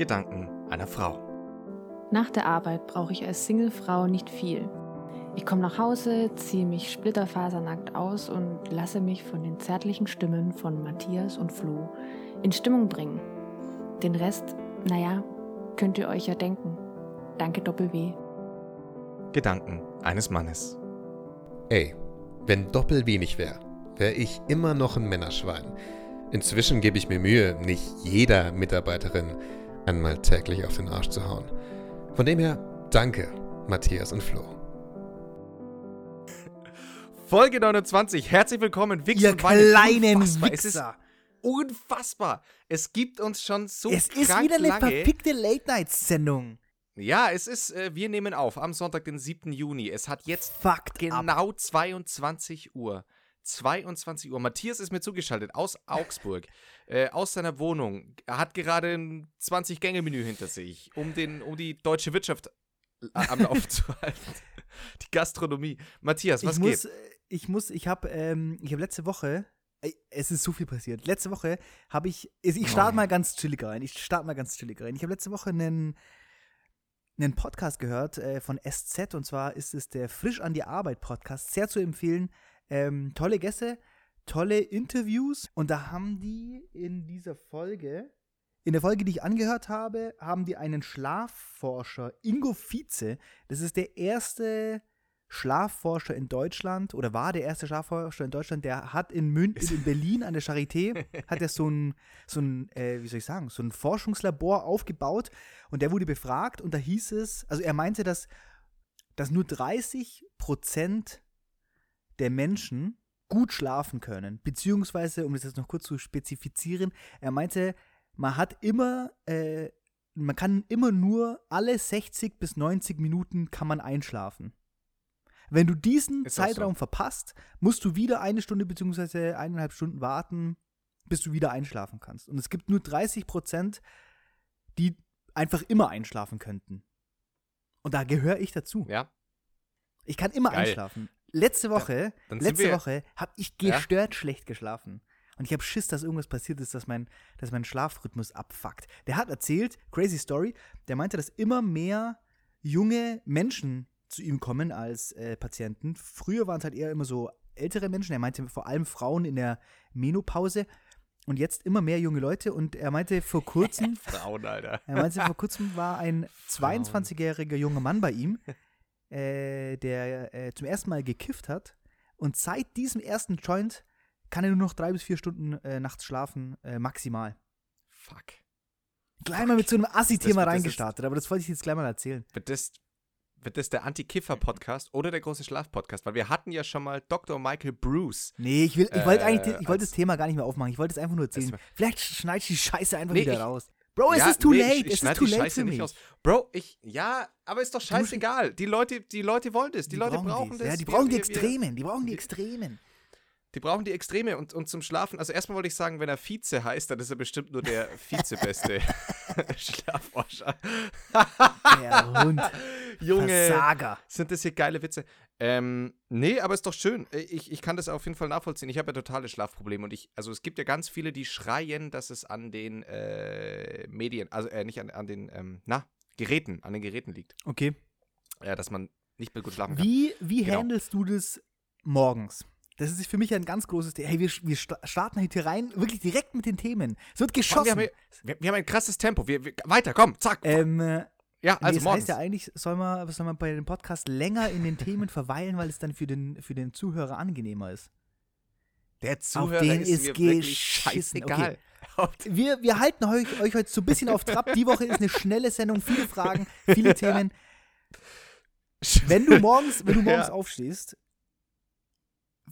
Gedanken einer Frau. Nach der Arbeit brauche ich als Singlefrau nicht viel. Ich komme nach Hause, ziehe mich splitterfasernackt aus und lasse mich von den zärtlichen Stimmen von Matthias und Flo in Stimmung bringen. Den Rest, naja, könnt ihr euch ja denken. Danke Doppel-W. Gedanken eines Mannes. Ey, wenn Doppel wenig wäre, wäre ich immer noch ein Männerschwein. Inzwischen gebe ich mir Mühe, nicht jeder Mitarbeiterin einmal täglich auf den Arsch zu hauen. Von dem her, danke, Matthias und Flo. Folge 29. Herzlich willkommen, Wichs Ihr kleinen Unfassbar. Es ist Wichser. unfassbar. Es gibt uns schon so Es ist wieder eine lange. verfickte Late-Night-Sendung. Ja, es ist, äh, wir nehmen auf am Sonntag, den 7. Juni. Es hat jetzt Fucked genau 22 Uhr. 22 Uhr. Matthias ist mir zugeschaltet aus Augsburg, äh, aus seiner Wohnung. Er hat gerade ein 20-Gänge-Menü hinter sich, um, den, um die deutsche Wirtschaft äh, am Laufen zu halten. Die Gastronomie. Matthias, was ich muss, geht? äh, ich muss, ich habe, ähm, ich habe letzte Woche, ey, es ist so viel passiert. Letzte Woche habe ich, ich starte Oh. mal ganz chillig rein. Ich starte mal ganz chillig rein. Ich habe letzte Woche einen, einen Podcast gehört äh, von SZ und zwar ist es der Frisch an die Arbeit Podcast. Sehr zu empfehlen. Ähm, tolle Gäste, tolle Interviews und da haben die in dieser Folge, in der Folge, die ich angehört habe, haben die einen Schlafforscher, Ingo Vize. Das ist der erste Schlafforscher in Deutschland oder war der erste Schlafforscher in Deutschland, der hat in, Mün in Berlin an der Charité, hat er so ein, so ein äh, wie soll ich sagen, so ein Forschungslabor aufgebaut und der wurde befragt und da hieß es, also er meinte, dass, dass nur 30 Prozent der Menschen gut schlafen können, beziehungsweise, um das jetzt noch kurz zu spezifizieren, er meinte, man hat immer, äh, man kann immer nur alle 60 bis 90 Minuten kann man einschlafen. Wenn du diesen Ist auch so. Zeitraum verpasst, musst du wieder eine Stunde beziehungsweise eineinhalb Stunden warten, bis du wieder einschlafen kannst. Und es gibt nur 30 Prozent, die einfach immer einschlafen könnten. Und da gehöre ich dazu. Ja, Ich kann immer Geil. einschlafen. Letzte Woche, dann letzte Woche habe ich Ja? gestört schlecht geschlafen. Und ich habe Schiss, dass irgendwas passiert ist, dass mein, dass mein Schlafrhythmus abfuckt. Der hat erzählt, crazy story, der meinte, dass immer mehr junge Menschen zu ihm kommen als äh, Patienten. Früher waren es halt eher immer so ältere Menschen. Er meinte vor allem Frauen in der Menopause. Und jetzt immer mehr junge Leute. Und er meinte vor kurzem, Frauen, Alter. er meinte, vor kurzem war ein 22-jähriger junger Mann bei ihm, äh, der äh, zum ersten Mal gekifft hat. Und seit diesem ersten Joint kann er nur noch drei bis vier Stunden äh, nachts schlafen, äh, maximal. Fuck. Gleich mal mit so einem Assi-Thema reingestartet, aber das wollte ich jetzt gleich mal erzählen. Wird das, wird das der Anti-Kiffer-Podcast oder der große Schlaf-Podcast? Weil wir hatten ja schon mal Dr. Michael Bruce. Nee, ich, will, ich wollte Äh, eigentlich ich wollte als- das Thema gar nicht mehr aufmachen. Ich wollte es einfach nur erzählen. Vielleicht schneid ich die Scheiße einfach Nee, wieder ich- raus. Bro, es Ja, ist too nee, late. Ich, ich es ist too die late Scheiße für nicht mich. aus. Bro, ich, ja, aber ist doch scheißegal. Die Leute, die Leute wollen das. Die, Leute brauchen dies. das. Ja, die brauchen die wir- Extremen. Die brauchen die die- Extremen. Die brauchen die Extreme und, und zum Schlafen. Also erstmal wollte ich sagen, wenn er Vize heißt, dann ist er bestimmt nur der Vizebeste Schlafforscher. Der Hund. Junge, Versager. sind das hier geile Witze. Ähm, nee, aber ist doch schön. Ich, ich kann das auf jeden Fall nachvollziehen. Ich habe ja totale Schlafprobleme und ich, also es gibt ja ganz viele, die schreien, dass es an den äh, Medien, also äh, nicht an, an den, ähm, na, Geräten, an den Geräten liegt. Okay. Ja, dass man nicht mehr gut schlafen kann. Wie, wie Genau. handelst du das morgens? Das ist für mich ein ganz großes Thema. Hey, wir, wir sta- starten heute hier rein, wirklich direkt mit den Themen. Es wird geschossen. wir, haben, wir, wir haben ein krasses Tempo. Wir, weiter, komm, zack. ähm, äh, ja, nee, also das morgens. heißt ja eigentlich, soll man, soll man bei dem Podcast länger in den Themen verweilen, weil es dann für den, für den Zuhörer angenehmer ist. Der Zuhörer den ist, ist mir wirklich scheißegal. Wir, wir halten euch, euch heute so ein bisschen auf Trab. Die Woche ist eine schnelle Sendung, viele Fragen, viele Themen. Wenn du morgens, wenn du morgens Ja. aufstehst,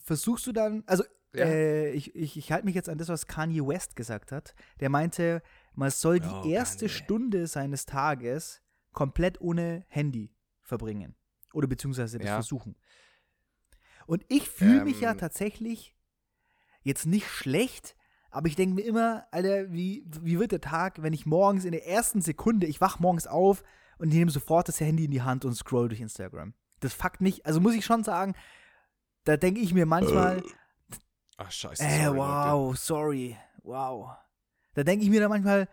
versuchst du dann, also Ja. äh, ich, ich, ich halte mich jetzt an das, was Kanye West gesagt hat. Der meinte, man soll die Oh, erste Kanye. Stunde seines Tages komplett ohne Handy verbringen. Oder beziehungsweise das Ja. versuchen. Und ich fühle mich ja Ähm. tatsächlich jetzt nicht schlecht, aber ich denke mir immer, Alter, wie, wie wird der Tag, wenn ich morgens in der ersten Sekunde, ich wach morgens auf und nehme sofort das Handy in die Hand und scroll durch Instagram. Das fuckt mich, also muss ich schon sagen, da denke ich mir manchmal, Ach, scheiße. äh, sorry, Leute. wow, sorry, wow. Da denke ich mir dann manchmal,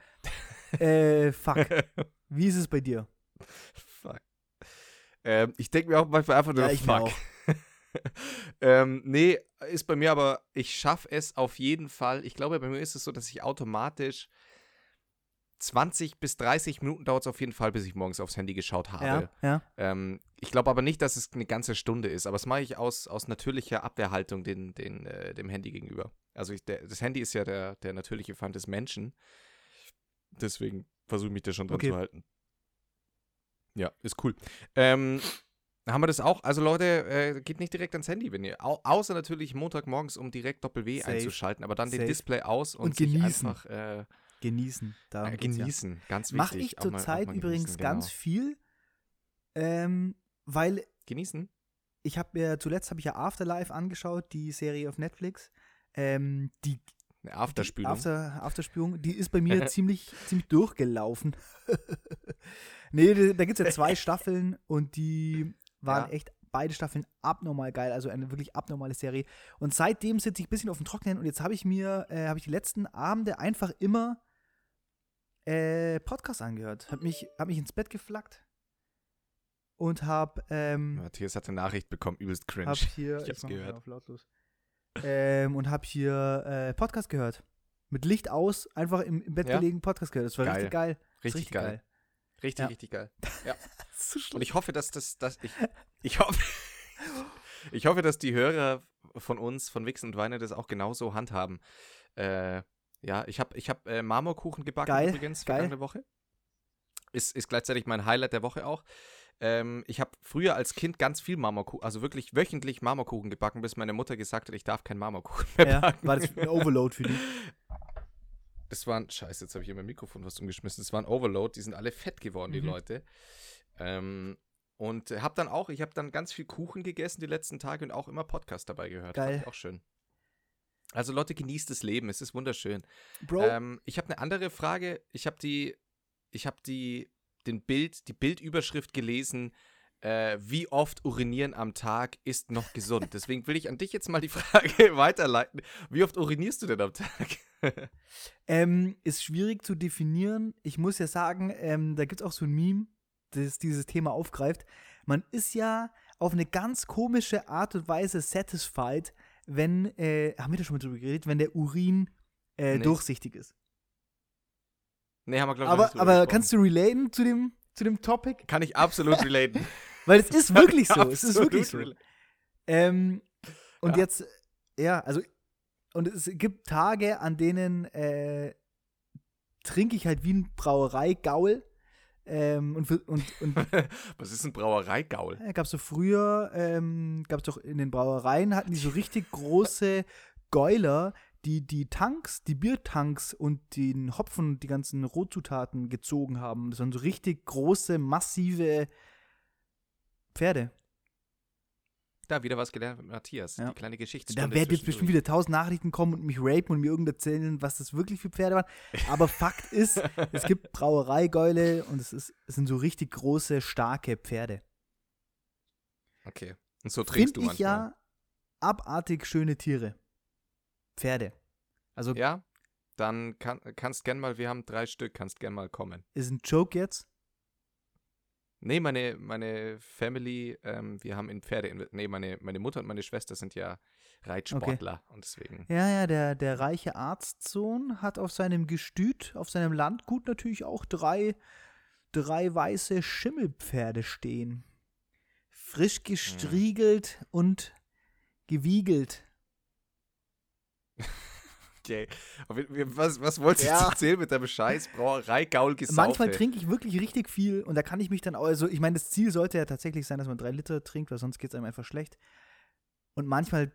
Äh, fuck. Wie ist es bei dir? Fuck. Ähm, ich denke mir auch manchmal einfach nur, Ja, fuck. ähm, nee, ist bei mir aber, ich schaffe es auf jeden Fall. Ich glaube, bei mir ist es so, dass ich automatisch 20 bis 30 Minuten dauert es auf jeden Fall, bis ich morgens aufs Handy geschaut habe. Ja, ja. Ähm, ich glaube aber nicht, dass es eine ganze Stunde ist, aber das mache ich aus, aus natürlicher Abwehrhaltung den, den, äh, dem Handy gegenüber. Also ich, der, das Handy ist ja der, der natürliche Feind des Menschen. Deswegen versuche ich mich da schon dran Okay. zu halten. Ja, ist cool. Ähm, haben wir das auch? Also Leute, äh, geht nicht direkt ans Handy, wenn ihr, au außer natürlich Montagmorgens, um direkt Doppel-W einzuschalten, aber dann Safe. den Display aus und, Und sich genießen. einfach äh, Genießen. Äh, geht's ja. genießen. Ganz wichtig. Mache ich zurzeit übrigens genießen, ganz genau. viel, ähm, weil Genießen? ich habe mir zuletzt habe ich ja Afterlife angeschaut, die Serie auf Netflix. Ähm, die Eine die Afterspülung. After, Afterspülung, die ist bei mir ziemlich, ziemlich durchgelaufen. nee, da, gibt es ja zwei Staffeln und die waren Ja. echt beide Staffeln abnormal geil, also eine wirklich abnormale Serie. Und seitdem sitze ich ein bisschen auf dem Trocknen und jetzt habe ich mir, äh, habe ich die letzten Abende einfach immer äh, Podcast angehört. Hab mich, hab mich ins Bett geflackt und hab, ähm, Matthias hat eine Nachricht bekommen, übelst cringe. hab hier, Ich hab's mal gehört. Auf lautlos. Ähm, und hab hier äh, Podcast gehört. Mit Licht aus, einfach im, im Bett Ja? gelegen Podcast gehört. Das war Geil. richtig geil. Ist Richtig geil. Richtig, Ja. richtig geil. So Und ich hoffe, dass das, dass ich, ich hoffe, ich hoffe, dass die Hörer von uns, von Wixen und Weine, das auch genauso handhaben. Äh, ja, ich habe ich hab, äh, Marmorkuchen gebacken Geil, übrigens geil. vergangene Woche. Ist, ist gleichzeitig mein Highlight der Woche auch. Ähm, ich habe früher als Kind ganz viel Marmorkuchen, also wirklich wöchentlich Marmorkuchen gebacken, bis meine Mutter gesagt hat, ich darf keinen Marmorkuchen mehr ja, backen. war das ein Overload für dich? Das waren, scheiße, jetzt habe ich hier mein Mikrofon fast umgeschmissen. Das war ein Overload, die sind alle fett geworden, die Mhm. Leute. Ähm, und habe dann auch, ich habe dann ganz viel Kuchen gegessen die letzten Tage und auch immer Podcast dabei gehört. Geil. Auch schön. Also Leute, genießt das Leben, es ist wunderschön. Bro, Ähm, ich habe eine andere Frage. Ich habe die, ich habe die, den Bild, die Bildüberschrift gelesen. Äh, wie oft urinieren am Tag ist noch gesund? Deswegen will ich an dich jetzt mal die Frage weiterleiten. Wie oft urinierst du denn am Tag? ähm, ist schwierig zu definieren. Ich muss ja sagen, ähm, da gibt es auch so ein Meme, das dieses Thema aufgreift. Man ist ja auf eine ganz komische Art und Weise satisfied, wenn, äh, haben wir da schon mal drüber geredet, wenn der Urin äh, durchsichtig ist. Nee, haben wir glaube ich Aber, aber kannst du relaten zu dem, zu dem Topic? Kann ich absolut relaten. Weil es ist wirklich so. es ist wirklich so. Ähm, und Ja. jetzt, ja, also, und es gibt Tage, an denen äh, trinke ich halt wie ein Brauerei-Gaul. Ähm, und, und, und Was ist ein Brauereigaul? äh, gab es so früher, ähm, gab es doch in den Brauereien, hatten die so richtig große Gäuler, die die Tanks, die Biertanks und den Hopfen und die ganzen Rohzutaten gezogen haben. Das waren so richtig große, massive Pferde. Da wieder was gelernt mit Matthias. Ja. Die kleine Geschichtsstunde. Da werden jetzt bestimmt wieder tausend Nachrichten kommen und mich rapen und mir irgend erzählen, was das wirklich für Pferde waren. Aber Fakt ist, es gibt Brauereigäule und es, ist, es sind so richtig große, starke Pferde. Okay. Und so trinkst Finde du ich manchmal. ja abartig schöne Tiere. Pferde. Also Ja? Dann kann, kannst gern mal, wir haben drei Stück, kannst gern mal kommen. ist ein Joke jetzt. Nee, meine, meine Family, ähm, wir haben in Pferde, nee, meine, meine Mutter und meine Schwester sind ja Reitsportler und deswegen. Ja, ja, der, der reiche Arztsohn hat auf seinem Gestüt, auf seinem Landgut natürlich auch drei, drei weiße Schimmelpferde stehen. Frisch gestriegelt und gewiegelt. Okay. Was, was wolltest du Ja. jetzt erzählen mit deinem Scheiß Brauerei-Gaul gesaufe? Manchmal trinke ich wirklich richtig viel und da kann ich mich dann auch, also ich meine, das Ziel sollte ja tatsächlich sein, dass man drei Liter trinkt, weil sonst geht es einem einfach schlecht. Und manchmal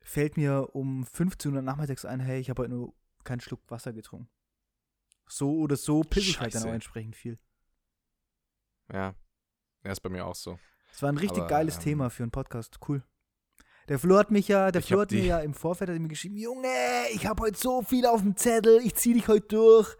fällt mir um 15 Uhr nachmittags ein, hey, ich habe heute nur keinen Schluck Wasser getrunken. So oder so pisse ich halt dann auch entsprechend viel. Ja. Ja, ist bei mir auch so. Das war ein richtig Aber, geiles ähm, Thema für einen Podcast. Cool. Der Flo hat mich ja, der Ich Flo hat mir ja im Vorfeld hat mir geschrieben, Junge, ich habe heute so viel auf dem Zettel, ich zieh dich heute durch.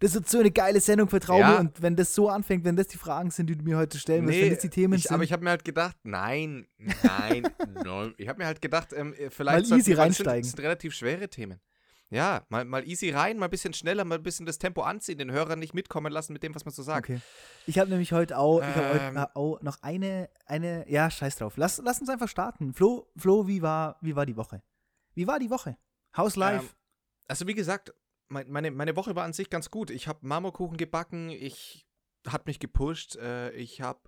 Das wird so eine geile Sendung, vertrau Ja. mir. Und wenn das so anfängt, wenn das die Fragen sind, die du mir heute stellen wirst, wenn das die Themen ich, sind, aber ich habe mir halt gedacht, nein, nein, nein. Ich habe mir halt gedacht, ähm, äh, vielleicht es. Sind, das sind relativ schwere Themen. Ja, mal, mal easy rein, mal ein bisschen schneller, mal ein bisschen das Tempo anziehen, den Hörer nicht mitkommen lassen mit dem, was man so sagt. Okay. Ich habe nämlich heute auch, heute, Ähm. äh, auch noch eine, eine, ja, scheiß drauf. Lass, lass uns einfach starten. Flo, Flo, wie war, wie war die Woche? Wie war die Woche? How's life? Ähm, also wie gesagt, mein, meine, meine Woche war an sich ganz gut. Ich habe Marmorkuchen gebacken, ich hat mich gepusht, äh, ich habe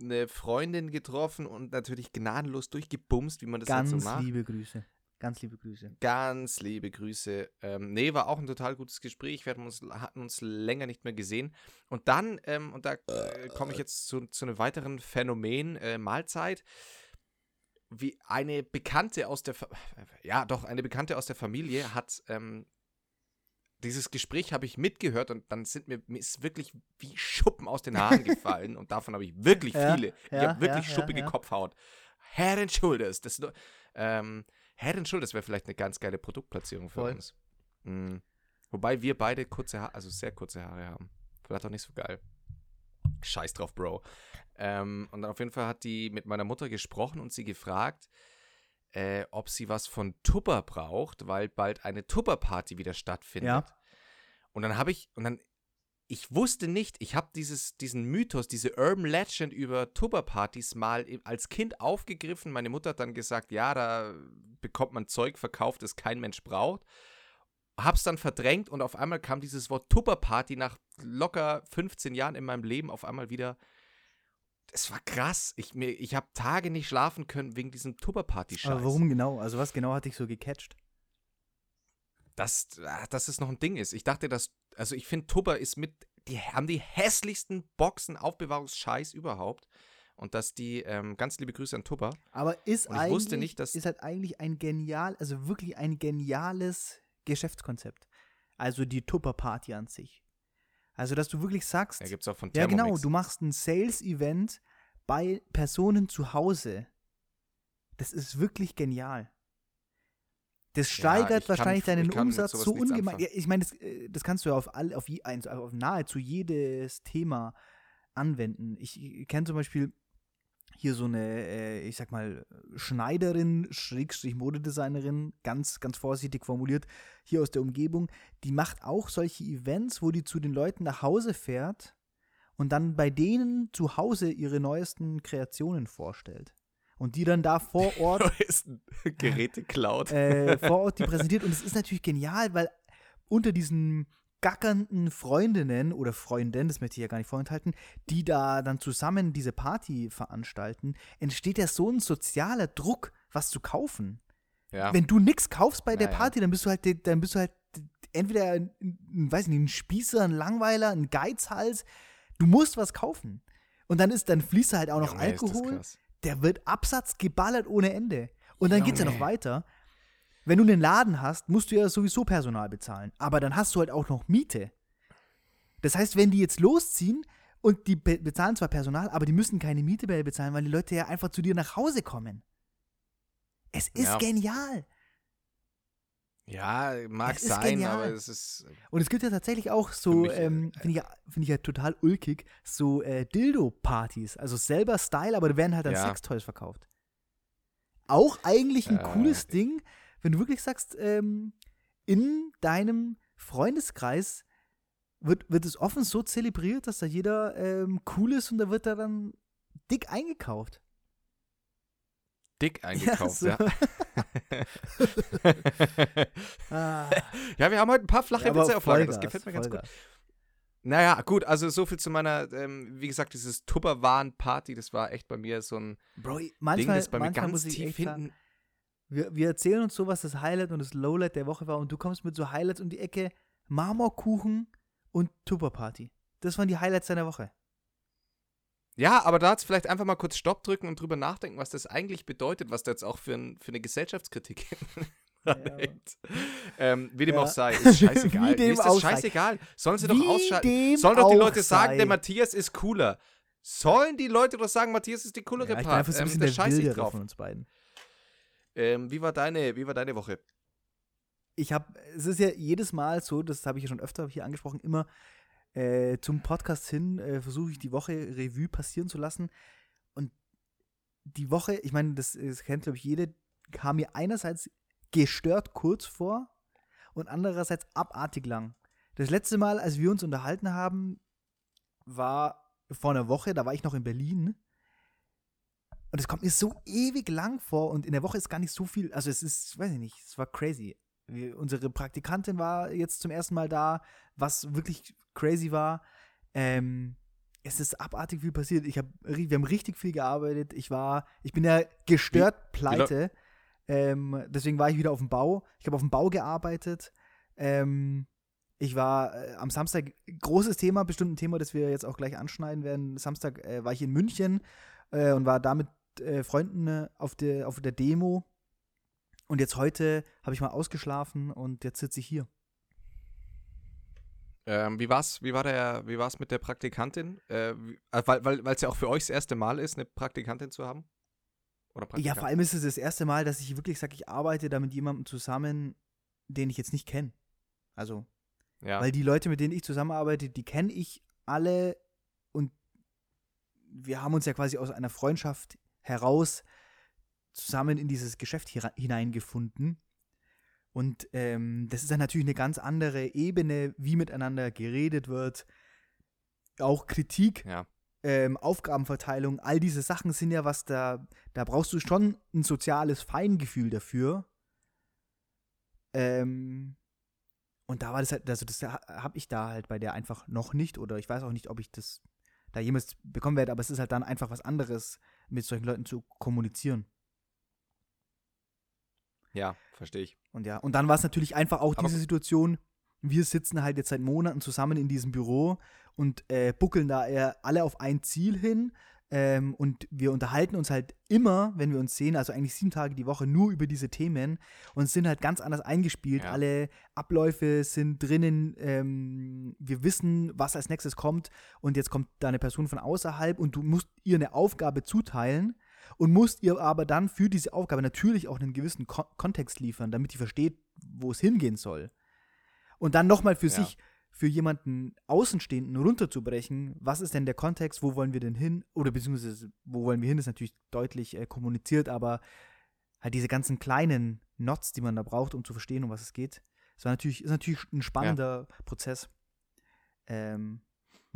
eine Freundin getroffen und natürlich gnadenlos durchgebumst, wie man das Ganz halt so macht. liebe Grüße. Ganz liebe Grüße. Ganz liebe Grüße. Ähm, nee, war auch ein total gutes Gespräch. Wir hatten uns, hatten uns länger nicht mehr gesehen. Und dann, ähm, und da äh, komme ich jetzt zu, zu einem weiteren Phänomen, äh, Mahlzeit. Wie eine Bekannte aus der, Fa ja doch, eine Bekannte aus der Familie hat ähm, dieses Gespräch habe ich mitgehört und dann sind mir, mir ist wirklich wie Schuppen aus den Haaren gefallen und davon habe ich wirklich Ja, viele. ich ja, habe wirklich ja, ja, schuppige ja. Kopfhaut. Head and Shoulders. Das, ähm, Head and Shoulders wäre vielleicht eine ganz geile Produktplatzierung für Voll. uns. Mhm. Wobei wir beide kurze Haare, also sehr kurze Haare haben. Vielleicht auch nicht so geil. Scheiß drauf, Bro. Ähm, und dann auf jeden Fall hat die mit meiner Mutter gesprochen und sie gefragt, äh, ob sie was von Tupper braucht, weil bald eine Tupper-Party wieder stattfindet. Ja. Und dann habe ich, und dann, ich wusste nicht, ich habe diesen Mythos, diese Urban Legend über Tupper-Partys mal als Kind aufgegriffen. Meine Mutter hat dann gesagt, ja, da bekommt man Zeug verkauft, das kein Mensch braucht. Hab's dann verdrängt und auf einmal kam dieses Wort Tupper-Party nach locker 15 Jahren in meinem Leben auf einmal wieder. Es war krass. Ich, ich habe Tage nicht schlafen können wegen diesem Tupper-Party-Scheiß. Aber warum genau? Also was genau hat dich so gecatcht? Dass, ah, dass es noch ein Ding ist. Ich dachte, dass, also ich finde, Tupper ist mit, die haben die hässlichsten Boxen Aufbewahrungsscheiß überhaupt. Und dass die, ähm, ganz liebe Grüße an Tupper. Aber ist Und ich eigentlich, wusste nicht, dass- ist halt eigentlich ein genial, also wirklich ein geniales Geschäftskonzept. Also die Tupper-Party an sich. Also, dass du wirklich sagst, Ja, gibt es auch von ja genau, Thermomix. du machst ein Sales-Event bei Personen zu Hause. Das ist wirklich genial. Das steigert kann- wahrscheinlich deinen ich kann mit Umsatz so ungemein. Ja, ich meine, das, äh, das kannst du ja auf, all, auf, je- eins- auf nahezu jedes Thema anwenden. Ich kenne zum Beispiel hier so eine, äh, ich sag mal, Schneiderin, Schrägstrich Modedesignerin, ganz, ganz vorsichtig formuliert, hier aus der Umgebung, die macht auch solche Events, wo die zu den Leuten nach Hause fährt und dann bei denen zu Hause ihre neuesten Kreationen vorstellt. Und die dann da vor Ort ist Geräte klaut. äh, vor Ort die präsentiert. Und es ist natürlich genial, weil unter diesen gackernden Freundinnen oder Freunden, das möchte ich ja gar nicht vorenthalten, die da dann zusammen diese Party veranstalten, entsteht ja so ein sozialer Druck, was zu kaufen. ja. Wenn du nichts kaufst bei der Naja. Party, dann bist du halt, dann bist du halt entweder ein, weiß nicht, ein Spießer, ein Langweiler, ein Geizhals. Du musst was kaufen. Und dann ist, dann fließt halt auch noch das Alkohol. Der wird Absatz geballert ohne Ende. Und dann geht's ja noch weiter. Wenn du einen Laden hast, musst du ja sowieso Personal bezahlen. Aber dann hast du halt auch noch Miete. Das heißt, wenn die jetzt losziehen und die be bezahlen zwar Personal, aber die müssen keine Miete mehr bezahlen, weil die Leute ja einfach zu dir nach Hause kommen. Es ist Ja. genial. Ja, mag sein, aber es ist. Und es gibt ja tatsächlich auch so, äh, ähm, finde ich, ja, find ich ja total ulkig, so äh, Dildo-Partys. Also selber Style, aber da werden halt dann Ja. Sextoys verkauft. Auch eigentlich ein Äh, cooles Ding, wenn du wirklich sagst, ähm, in deinem Freundeskreis wird, wird es offen so zelebriert, dass da jeder ähm, cool ist und da wird da dann dick eingekauft. Dick eingekauft, so. ja. Ah, ja, wir haben heute ein paar flache aber Witze auf Lager. Das gefällt mir ganz gut. Naja, gut, also so viel zu meiner, ähm, wie gesagt, dieses Tupperwaren-Party, das war echt bei mir so ein Bro, Ding, manchmal, das bei mir ganz muss ich tief sagen, hinten. Wir, wir erzählen uns so, was das Highlight und das Lowlight der Woche war und du kommst mit so Highlights um die Ecke, Marmorkuchen und Tupperparty. Das waren die Highlights deiner Woche. Ja, aber da hat es vielleicht einfach mal kurz Stopp drücken und drüber nachdenken, was das eigentlich bedeutet, was da jetzt auch für, ein, für eine Gesellschaftskritik ranhängt. ähm, wie dem Ja. auch sei, ist scheißegal. Wie dem ist auch das sei. scheißegal. Sollen sie doch Wie ausschalten. dem Sollen doch die Leute sagen, sei. der Matthias ist cooler. Sollen die Leute doch sagen, Matthias ist die coolere Ja, ich bin Part? einfach so ein Ähm, der scheiße ich drauf. von uns beiden. Ähm, wie, war deine, wie war deine Woche? Ich habe, es ist ja jedes Mal so, das habe ich ja schon öfter hier angesprochen, immer äh, zum Podcast hin äh, versuche ich die Woche Revue passieren zu lassen. Und die Woche, ich meine, das, das kennt, glaube ich, jede, kam mir einerseits gestört kurz vor und andererseits abartig lang. Das letzte Mal, als wir uns unterhalten haben, war vor einer Woche, da war ich noch in Berlin. Und es kommt mir so ewig lang vor und in der Woche ist gar nicht so viel. Also es ist, weiß ich nicht, es war crazy. Wir, unsere Praktikantin war jetzt zum ersten Mal da, was wirklich crazy war. Ähm, es ist abartig viel passiert. Ich hab, wir haben richtig viel gearbeitet. Ich war, ich bin ja gestört pleite. Ähm, deswegen war ich wieder auf dem Bau. Ich habe auf dem Bau gearbeitet. Ähm, ich war äh, am Samstag, großes Thema, bestimmt ein Thema, das wir jetzt auch gleich anschneiden werden. Samstag äh, war ich in München äh, und war da mit äh, Freunden äh, auf, der, auf der Demo. Und jetzt heute habe ich mal ausgeschlafen und jetzt sitze ich hier. Ähm, wie war's? Wie war der? Wie war's mit der Praktikantin? Äh, äh weil weil es ja auch für euch das erste Mal ist, eine Praktikantin zu haben. Oder ja, vor allem ist es das erste Mal, dass ich wirklich sage, ich arbeite da mit jemandem zusammen, den ich jetzt nicht kenne. Also, ja. weil die Leute, mit denen ich zusammenarbeite, die kenne ich alle und wir haben uns ja quasi aus einer Freundschaft heraus zusammen in dieses Geschäft hineingefunden. Und ähm, das ist dann natürlich eine ganz andere Ebene, wie miteinander geredet wird. Auch Kritik, ja. ähm, Aufgabenverteilung, all diese Sachen sind ja was da, da brauchst du schon ein soziales Feingefühl dafür. Ähm, und da war das halt, also das habe ich da halt bei der einfach noch nicht oder ich weiß auch nicht, ob ich das da jemals bekommen werde, aber es ist halt dann einfach was anderes, mit solchen Leuten zu kommunizieren. Ja, verstehe ich. Und ja, und dann war es natürlich einfach auch Aber diese Situation, wir sitzen halt jetzt seit Monaten zusammen in diesem Büro und äh, buckeln da eher alle auf ein Ziel hin. Ähm, und wir unterhalten uns halt immer, wenn wir uns sehen, also eigentlich sieben Tage die Woche, nur über diese Themen und sind halt ganz anders eingespielt. Ja. Alle Abläufe sind drinnen. Ähm, wir wissen, was als nächstes kommt. Und jetzt kommt da eine Person von außerhalb und du musst ihr eine Aufgabe zuteilen und musst ihr aber dann für diese Aufgabe natürlich auch einen gewissen Ko Kontext liefern, damit die versteht, wo es hingehen soll. Und dann nochmal für ja. sich, für jemanden Außenstehenden runterzubrechen, was ist denn der Kontext, wo wollen wir denn hin, oder beziehungsweise wo wollen wir hin, ist natürlich deutlich äh, kommuniziert, aber halt diese ganzen kleinen Knots, die man da braucht, um zu verstehen, um was es geht, war natürlich, ist natürlich ein spannender ja. Prozess. Ähm,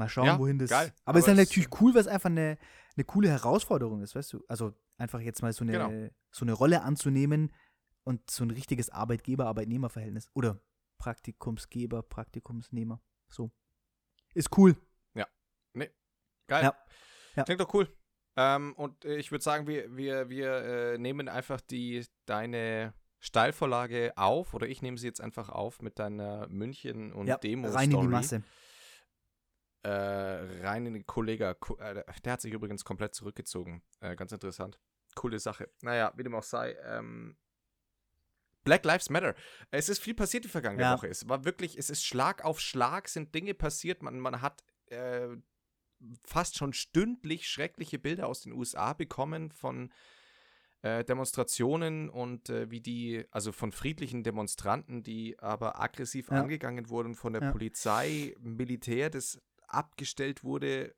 mal schauen, ja, wohin das. Geil. Aber, es ist dann natürlich cool, weil es einfach eine, eine coole Herausforderung ist, weißt du? Also einfach jetzt mal so eine, genau. so eine Rolle anzunehmen und so ein richtiges Arbeitgeber-Arbeitnehmer-Verhältnis. Oder Praktikumsgeber, Praktikumsnehmer. So. Ist cool. Ja. Nee. Geil. Ja. ja. Klingt doch cool. Ähm, und äh, ich würde sagen, wir, wir, wir äh, nehmen einfach die, deine Steilvorlage auf, oder ich nehme sie jetzt einfach auf mit deiner München- und ja, Demo-Story. Rein in die Masse äh, rein in den Kollege. Äh, der hat sich übrigens komplett zurückgezogen. Äh, ganz interessant. Coole Sache. Naja, wie dem auch sei. Ähm, Black Lives Matter. Es ist viel passiert die vergangene ja. Woche. Es war wirklich, es ist Schlag auf Schlag, sind Dinge passiert. Man, man hat äh, fast schon stündlich schreckliche Bilder aus den USA bekommen von äh, Demonstrationen und äh, wie die, also von friedlichen Demonstranten, die aber aggressiv ja. angegangen wurden von der ja. Polizei, Militär, das abgestellt wurde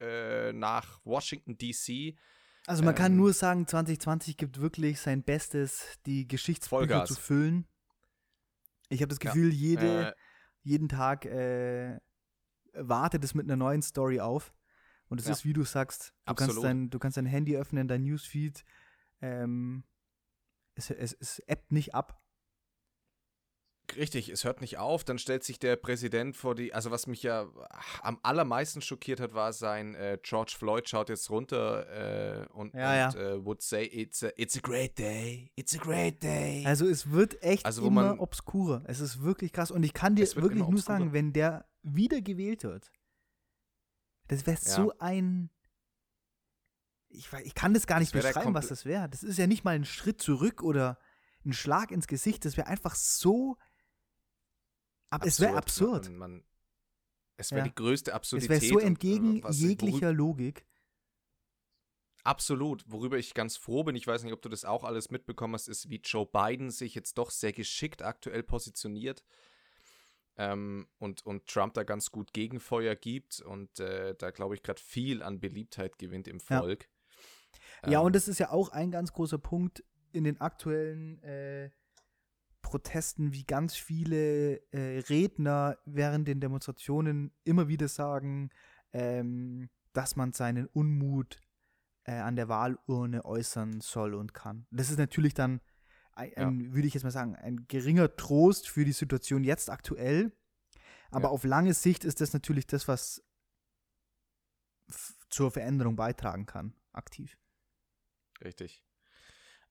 äh, nach Washington, D.C. Also man ähm, kann nur sagen, 2020 gibt wirklich sein Bestes, die Geschichtsbücher Vollgas. zu füllen. Ich habe das Gefühl, ja. jede, äh, jeden Tag äh, wartet es mit einer neuen Story auf. Und es ja. ist, wie du sagst, du kannst, dein, du kannst dein Handy öffnen, dein Newsfeed. Ähm, es, es, es ebbt nicht ab. Richtig, es hört nicht auf. Dann stellt sich der Präsident vor die. Also, was mich ja am allermeisten schockiert hat, war sein äh, George Floyd schaut jetzt runter äh, und, ja, und ja. Äh, would say it's a, it's a great day. It's a great day. Also, es wird echt also, immer man, obskurer. Es ist wirklich krass. Und ich kann dir wirklich nur sagen, wenn der wieder gewählt wird, das wäre ja. so ein. Ich, ich kann das gar nicht das beschreiben, was das wäre. Das ist ja nicht mal ein Schritt zurück oder ein Schlag ins Gesicht. Das wäre einfach so aber absurd. es wäre absurd. Man, man, es wäre ja. die größte Absurdität. Es wäre so entgegen und, jeglicher Logik. Absolut. Worüber ich ganz froh bin, ich weiß nicht, ob du das auch alles mitbekommen hast, ist, wie Joe Biden sich jetzt doch sehr geschickt aktuell positioniert ähm, und, und Trump da ganz gut Gegenfeuer gibt und äh, da, glaube ich, gerade viel an Beliebtheit gewinnt im Volk. Ja. Ähm, ja, und das ist ja auch ein ganz großer Punkt in den aktuellen äh, Protesten, wie ganz viele äh, Redner während den Demonstrationen immer wieder sagen, ähm, dass man seinen Unmut äh, an der Wahlurne äußern soll und kann. Das ist natürlich dann, ein, ein, würde ich jetzt mal sagen, ein geringer Trost für die Situation jetzt aktuell. Aber Ja. auf lange Sicht ist das natürlich das, was zur Veränderung beitragen kann, aktiv. Richtig.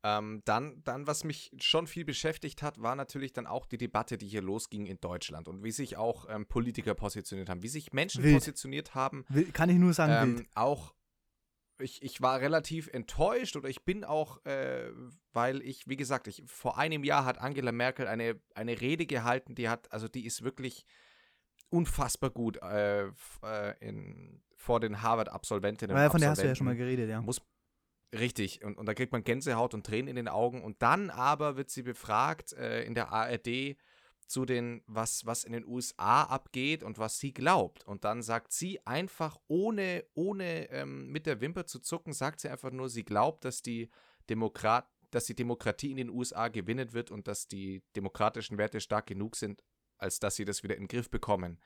Ähm, dann, dann, was mich schon viel beschäftigt hat, war natürlich dann auch die Debatte, die hier losging in Deutschland und wie sich auch ähm, Politiker positioniert haben, wie sich Menschen Wild. positioniert haben. Will, kann ich nur sagen, Ähm, wild. auch, ich, ich war relativ enttäuscht oder ich bin auch, äh, weil ich, wie gesagt, ich, vor einem Jahr hat Angela Merkel eine, eine Rede gehalten, die hat, also die ist wirklich unfassbar gut äh, äh, in, vor den Harvard-Absolventinnen Ja, und von der hast du ja schon mal geredet, ja. Muss, richtig, und, und da kriegt man Gänsehaut und Tränen in den Augen. Und dann aber wird sie befragt äh, in der ARD zu den, was, was in den USA abgeht und was sie glaubt. Und dann sagt sie einfach, ohne, ohne ähm, mit der Wimper zu zucken, sagt sie einfach nur, sie glaubt, dass die Demokrat, dass die Demokratie in den USA gewinnen wird und dass die demokratischen Werte stark genug sind, als dass sie das wieder in den Griff bekommen.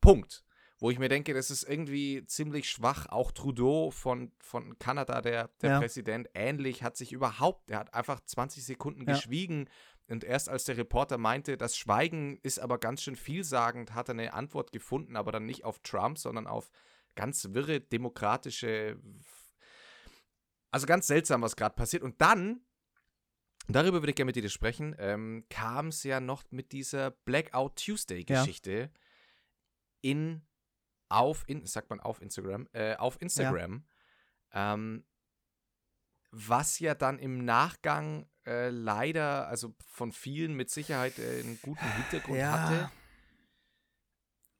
Punkt wo ich mir denke, das ist irgendwie ziemlich schwach. Auch Trudeau von, von Kanada, der, der Ja. Präsident, ähnlich, hat sich überhaupt, der hat einfach 20 Sekunden Ja. geschwiegen. Und erst als der Reporter meinte, das Schweigen ist aber ganz schön vielsagend, hat er eine Antwort gefunden, aber dann nicht auf Trump, sondern auf ganz wirre demokratische. Also ganz seltsam, was gerade passiert. Und dann, darüber würde ich gerne mit dir sprechen, ähm, kam es ja noch mit dieser Blackout Tuesday-Geschichte in auf, in, sagt man auf Instagram, äh, auf Instagram, ähm, was ja dann im Nachgang äh, leider, also von vielen mit Sicherheit äh, einen guten Hintergrund Ja. hatte.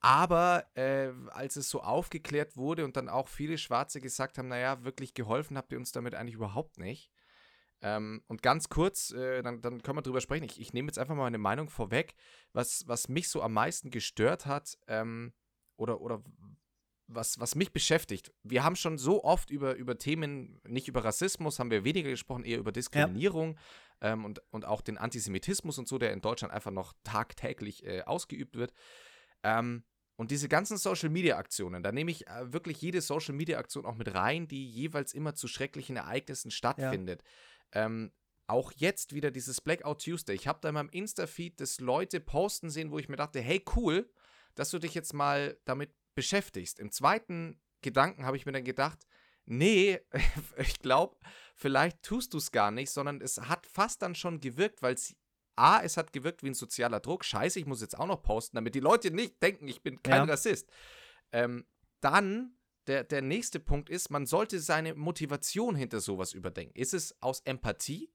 Aber äh, als es so aufgeklärt wurde und dann auch viele Schwarze gesagt haben, naja, wirklich geholfen habt ihr uns damit eigentlich überhaupt nicht. Ähm, und ganz kurz, äh, dann, dann können wir drüber sprechen. Ich, ich nehme jetzt einfach mal meine Meinung vorweg. Was, was mich so am meisten gestört hat, ähm, oder, oder was, was mich beschäftigt. Wir haben schon so oft über, über Themen, nicht über Rassismus, haben wir weniger gesprochen, eher über Diskriminierung ähm, und, und auch den Antisemitismus und so, der in Deutschland einfach noch tagtäglich äh, ausgeübt wird. Ähm, und diese ganzen Social-Media-Aktionen, da nehme ich äh, wirklich jede Social-Media-Aktion auch mit rein, die jeweils immer zu schrecklichen Ereignissen stattfindet. Ähm, auch jetzt wieder dieses Blackout Tuesday. Ich habe da in meinem Insta-Feed das Leute posten sehen, wo ich mir dachte, hey, cool, dass du dich jetzt mal damit beschäftigst. Im zweiten Gedanken habe ich mir dann gedacht, nee, ich glaube, vielleicht tust du es gar nicht, sondern es hat fast dann schon gewirkt, weil es A, es hat gewirkt wie ein sozialer Druck. Scheiße, ich muss jetzt auch noch posten, damit die Leute nicht denken, ich bin kein Ja. Rassist. Ähm, dann, der, der nächste Punkt ist, man sollte seine Motivation hinter sowas überdenken. Ist es aus Empathie?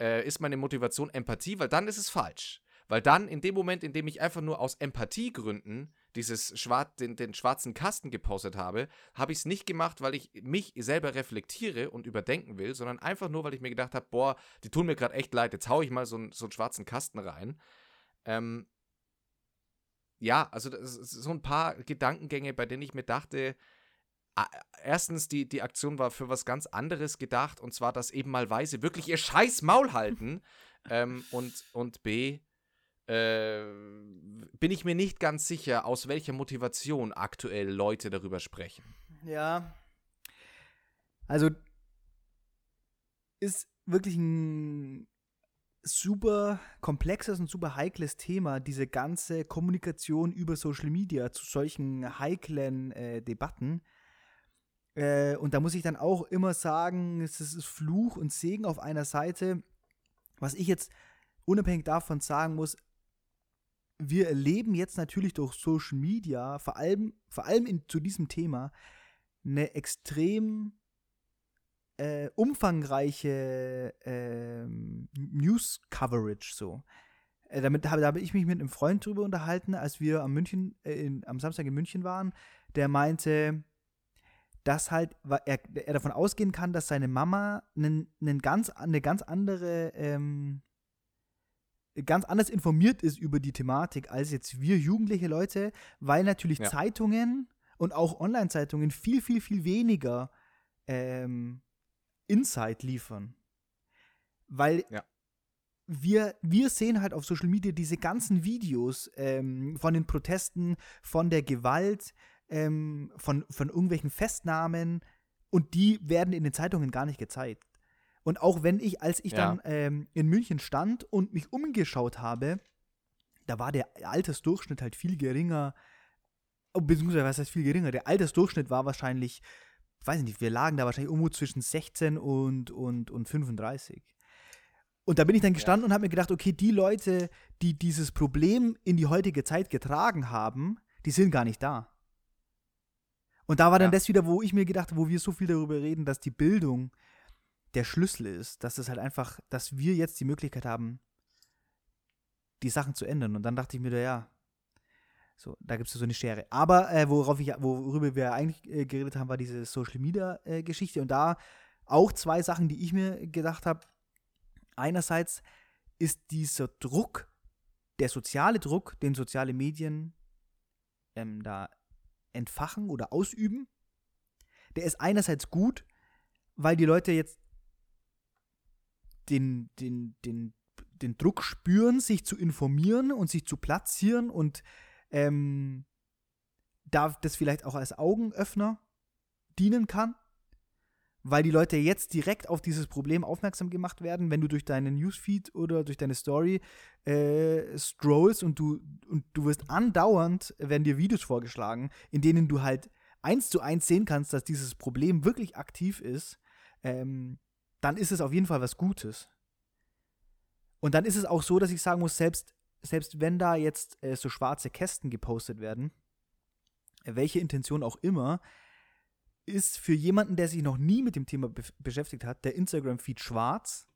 Äh, ist meine Motivation Empathie? Weil dann ist es falsch. Weil dann, in dem Moment, in dem ich einfach nur aus Empathiegründen dieses Schwar den, den schwarzen Kasten gepostet habe, habe ich es nicht gemacht, weil ich mich selber reflektiere und überdenken will, sondern einfach nur, weil ich mir gedacht habe, boah, die tun mir gerade echt leid, jetzt hau ich mal so, einen- so einen schwarzen Kasten rein. Ähm, ja, also so ein paar Gedankengänge, bei denen ich mir dachte, erstens, die, die Aktion war für was ganz anderes gedacht, und zwar, dass eben mal Weise wirklich ihr scheiß Maul halten. ähm, und, und B, äh, bin ich mir nicht ganz sicher, aus welcher Motivation aktuell Leute darüber sprechen. Ja. Also ist wirklich ein super komplexes und super heikles Thema, diese ganze Kommunikation über Social Media zu solchen heiklen äh, Debatten. Äh, und da muss ich dann auch immer sagen, es ist Fluch und Segen auf einer Seite. Was ich jetzt unabhängig davon sagen muss, wir erleben jetzt natürlich durch Social Media, vor allem, vor allem in, zu diesem Thema, eine extrem äh, umfangreiche ähm, News-Coverage so. Äh, damit habe da habe ich mich mit einem Freund drüber unterhalten, als wir am München, äh, in, am Samstag in München waren, der meinte, dass halt er, er davon ausgehen kann, dass seine Mama nen, nen ganz, eine ganz andere ähm, ganz anders informiert ist über die Thematik als jetzt wir jugendliche Leute, weil natürlich Ja. Zeitungen und auch Online-Zeitungen viel, viel, viel weniger ähm, Insight liefern. Weil Ja. wir, wir sehen halt auf Social Media diese ganzen Videos ähm, von den Protesten, von der Gewalt, ähm, von, von irgendwelchen Festnahmen und die werden in den Zeitungen gar nicht gezeigt. Und auch wenn ich, als ich Ja. dann ähm, in München stand und mich umgeschaut habe, da war der Altersdurchschnitt halt viel geringer, oh, beziehungsweise was heißt viel geringer? Der Altersdurchschnitt war wahrscheinlich, weiß ich nicht, wir lagen da wahrscheinlich irgendwo zwischen 16 und, und, und 35. Und da bin ich dann gestanden und habe mir gedacht, okay, die Leute, die dieses Problem in die heutige Zeit getragen haben, die sind gar nicht da. Und da war dann Ja. das wieder, wo ich mir gedacht habe, wo wir so viel darüber reden, dass die Bildung der Schlüssel ist, dass es halt einfach, dass wir jetzt die Möglichkeit haben, die Sachen zu ändern. Und dann dachte ich mir, ja, so, da gibt es so eine Schere. Aber äh, worauf ich, worüber wir eigentlich äh, geredet haben, war diese Social Media äh, Geschichte. Und da auch zwei Sachen, die ich mir gedacht habe. Einerseits ist dieser Druck, der soziale Druck, den soziale Medien ähm, da entfachen oder ausüben, der ist einerseits gut, weil die Leute jetzt den, den, den, den Druck spüren, sich zu informieren und sich zu platzieren und ähm, da das vielleicht auch als Augenöffner dienen kann, weil die Leute jetzt direkt auf dieses Problem aufmerksam gemacht werden, wenn du durch deinen Newsfeed oder durch deine Story äh, scrollst und du, und du wirst andauernd, werden dir Videos vorgeschlagen, in denen du halt eins zu eins sehen kannst, dass dieses Problem wirklich aktiv ist, ähm, dann ist es auf jeden Fall was Gutes. Und dann ist es auch so, dass ich sagen muss, selbst, selbst wenn da jetzt äh, so schwarze Kästen gepostet werden, welche Intention auch immer, ist für jemanden, der sich noch nie mit dem Thema be beschäftigt hat, der Instagram-Feed schwarz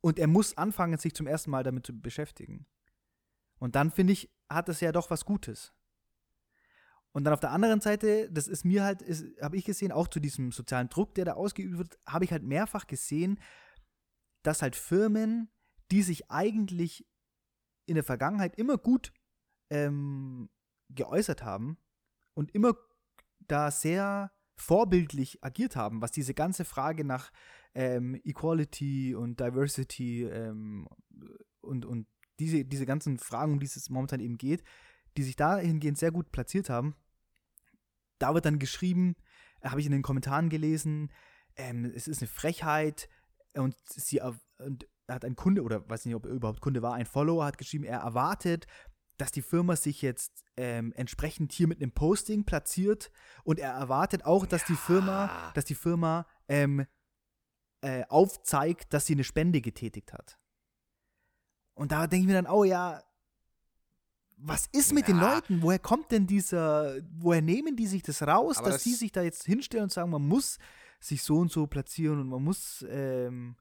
und er muss anfangen, sich zum ersten Mal damit zu beschäftigen. Und dann finde ich, hat es ja doch was Gutes. Und dann auf der anderen Seite, das ist mir halt, habe ich gesehen, auch zu diesem sozialen Druck, der da ausgeübt wird, habe ich halt mehrfach gesehen, dass halt Firmen, die sich eigentlich in der Vergangenheit immer gut ähm, geäußert haben und immer da sehr vorbildlich agiert haben, was diese ganze Frage nach ähm, Equality und Diversity ähm, und, und diese, diese ganzen Fragen, um die es momentan eben geht, die sich dahingehend sehr gut platziert haben. Da wird dann geschrieben, äh, habe ich in den Kommentaren gelesen, ähm, es ist eine Frechheit und sie und hat ein Kunde, oder weiß nicht, ob er überhaupt Kunde war, ein Follower hat geschrieben, er erwartet, dass die Firma sich jetzt ähm, entsprechend hier mit einem Posting platziert und er erwartet auch, dass die Firma, dass die Firma ähm, äh, aufzeigt, dass sie eine Spende getätigt hat. Und da denke ich mir dann, oh ja, was ist mit den Ja. Leuten? Woher kommt denn dieser, woher nehmen die sich das raus, Aber dass das- die sich da jetzt hinstellen und sagen, man muss sich so und so platzieren und man muss, ähm,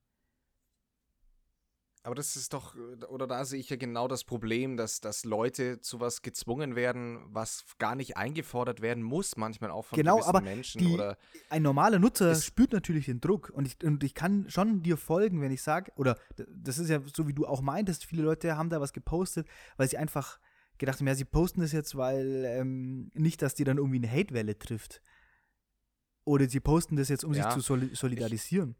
Aber das ist doch, oder da sehe ich ja genau das Problem, dass, dass Leute zu was gezwungen werden, was gar nicht eingefordert werden muss, manchmal auch von Genau, gewissen aber Menschen die- oder ein normaler Nutzer spürt natürlich den Druck und ich, und ich kann schon dir folgen, wenn ich sage, oder das ist ja so, wie du auch meintest, viele Leute haben da was gepostet, weil sie einfach gedacht haben, ja, sie posten das jetzt, weil ähm, nicht, dass die dann irgendwie eine Hatewelle trifft. Oder sie posten das jetzt, um Ja, sich zu soli solidarisieren.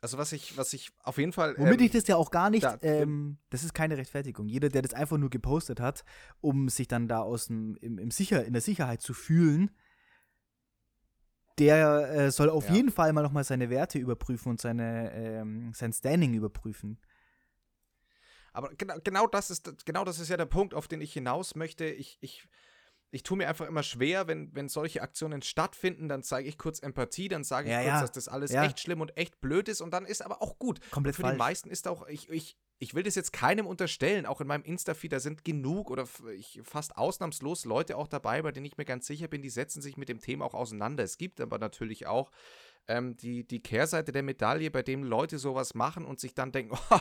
also was ich, was ich auf jeden Fall. Womit ähm, ich das ja auch gar nicht, da- ähm, das ist keine Rechtfertigung. Jeder, der das einfach nur gepostet hat, um sich dann da aus dem, im, im Sicher, in der Sicherheit zu fühlen, der äh, soll auf Ja. jeden Fall mal nochmal seine Werte überprüfen und seine, ähm, sein Standing überprüfen. Aber genau, genau, das ist, genau das ist ja der Punkt, auf den ich hinaus möchte. Ich, ich, ich tue mir einfach immer schwer, wenn, wenn solche Aktionen stattfinden, dann zeige ich kurz Empathie, dann sage ich Ja, kurz, ja. dass das alles Ja. echt schlimm und echt blöd ist und dann ist aber auch gut. Komplett und für falsch. die meisten ist auch, ich, ich, ich will das jetzt keinem unterstellen, auch in meinem Insta-Feed, da sind genug oder ich, fast ausnahmslos Leute auch dabei, bei denen ich mir ganz sicher bin, die setzen sich mit dem Thema auch auseinander. Es gibt aber natürlich auch ähm, die, die Kehrseite der Medaille, bei dem Leute sowas machen und sich dann denken, oh,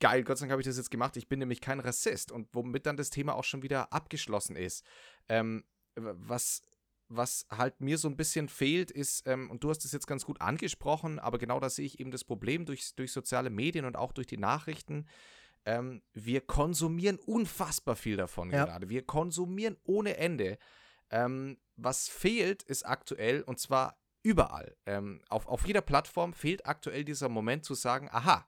geil, Gott sei Dank habe ich das jetzt gemacht, ich bin nämlich kein Rassist und womit dann das Thema auch schon wieder abgeschlossen ist. Ähm, was, was halt mir so ein bisschen fehlt, ist, ähm, und du hast es jetzt ganz gut angesprochen, aber genau da sehe ich eben das Problem durch, durch soziale Medien und auch durch die Nachrichten. Ähm, wir konsumieren unfassbar viel davon Ja. gerade. Wir konsumieren ohne Ende. Ähm, was fehlt, ist aktuell, und zwar überall, ähm, auf, auf jeder Plattform fehlt aktuell dieser Moment zu sagen, aha,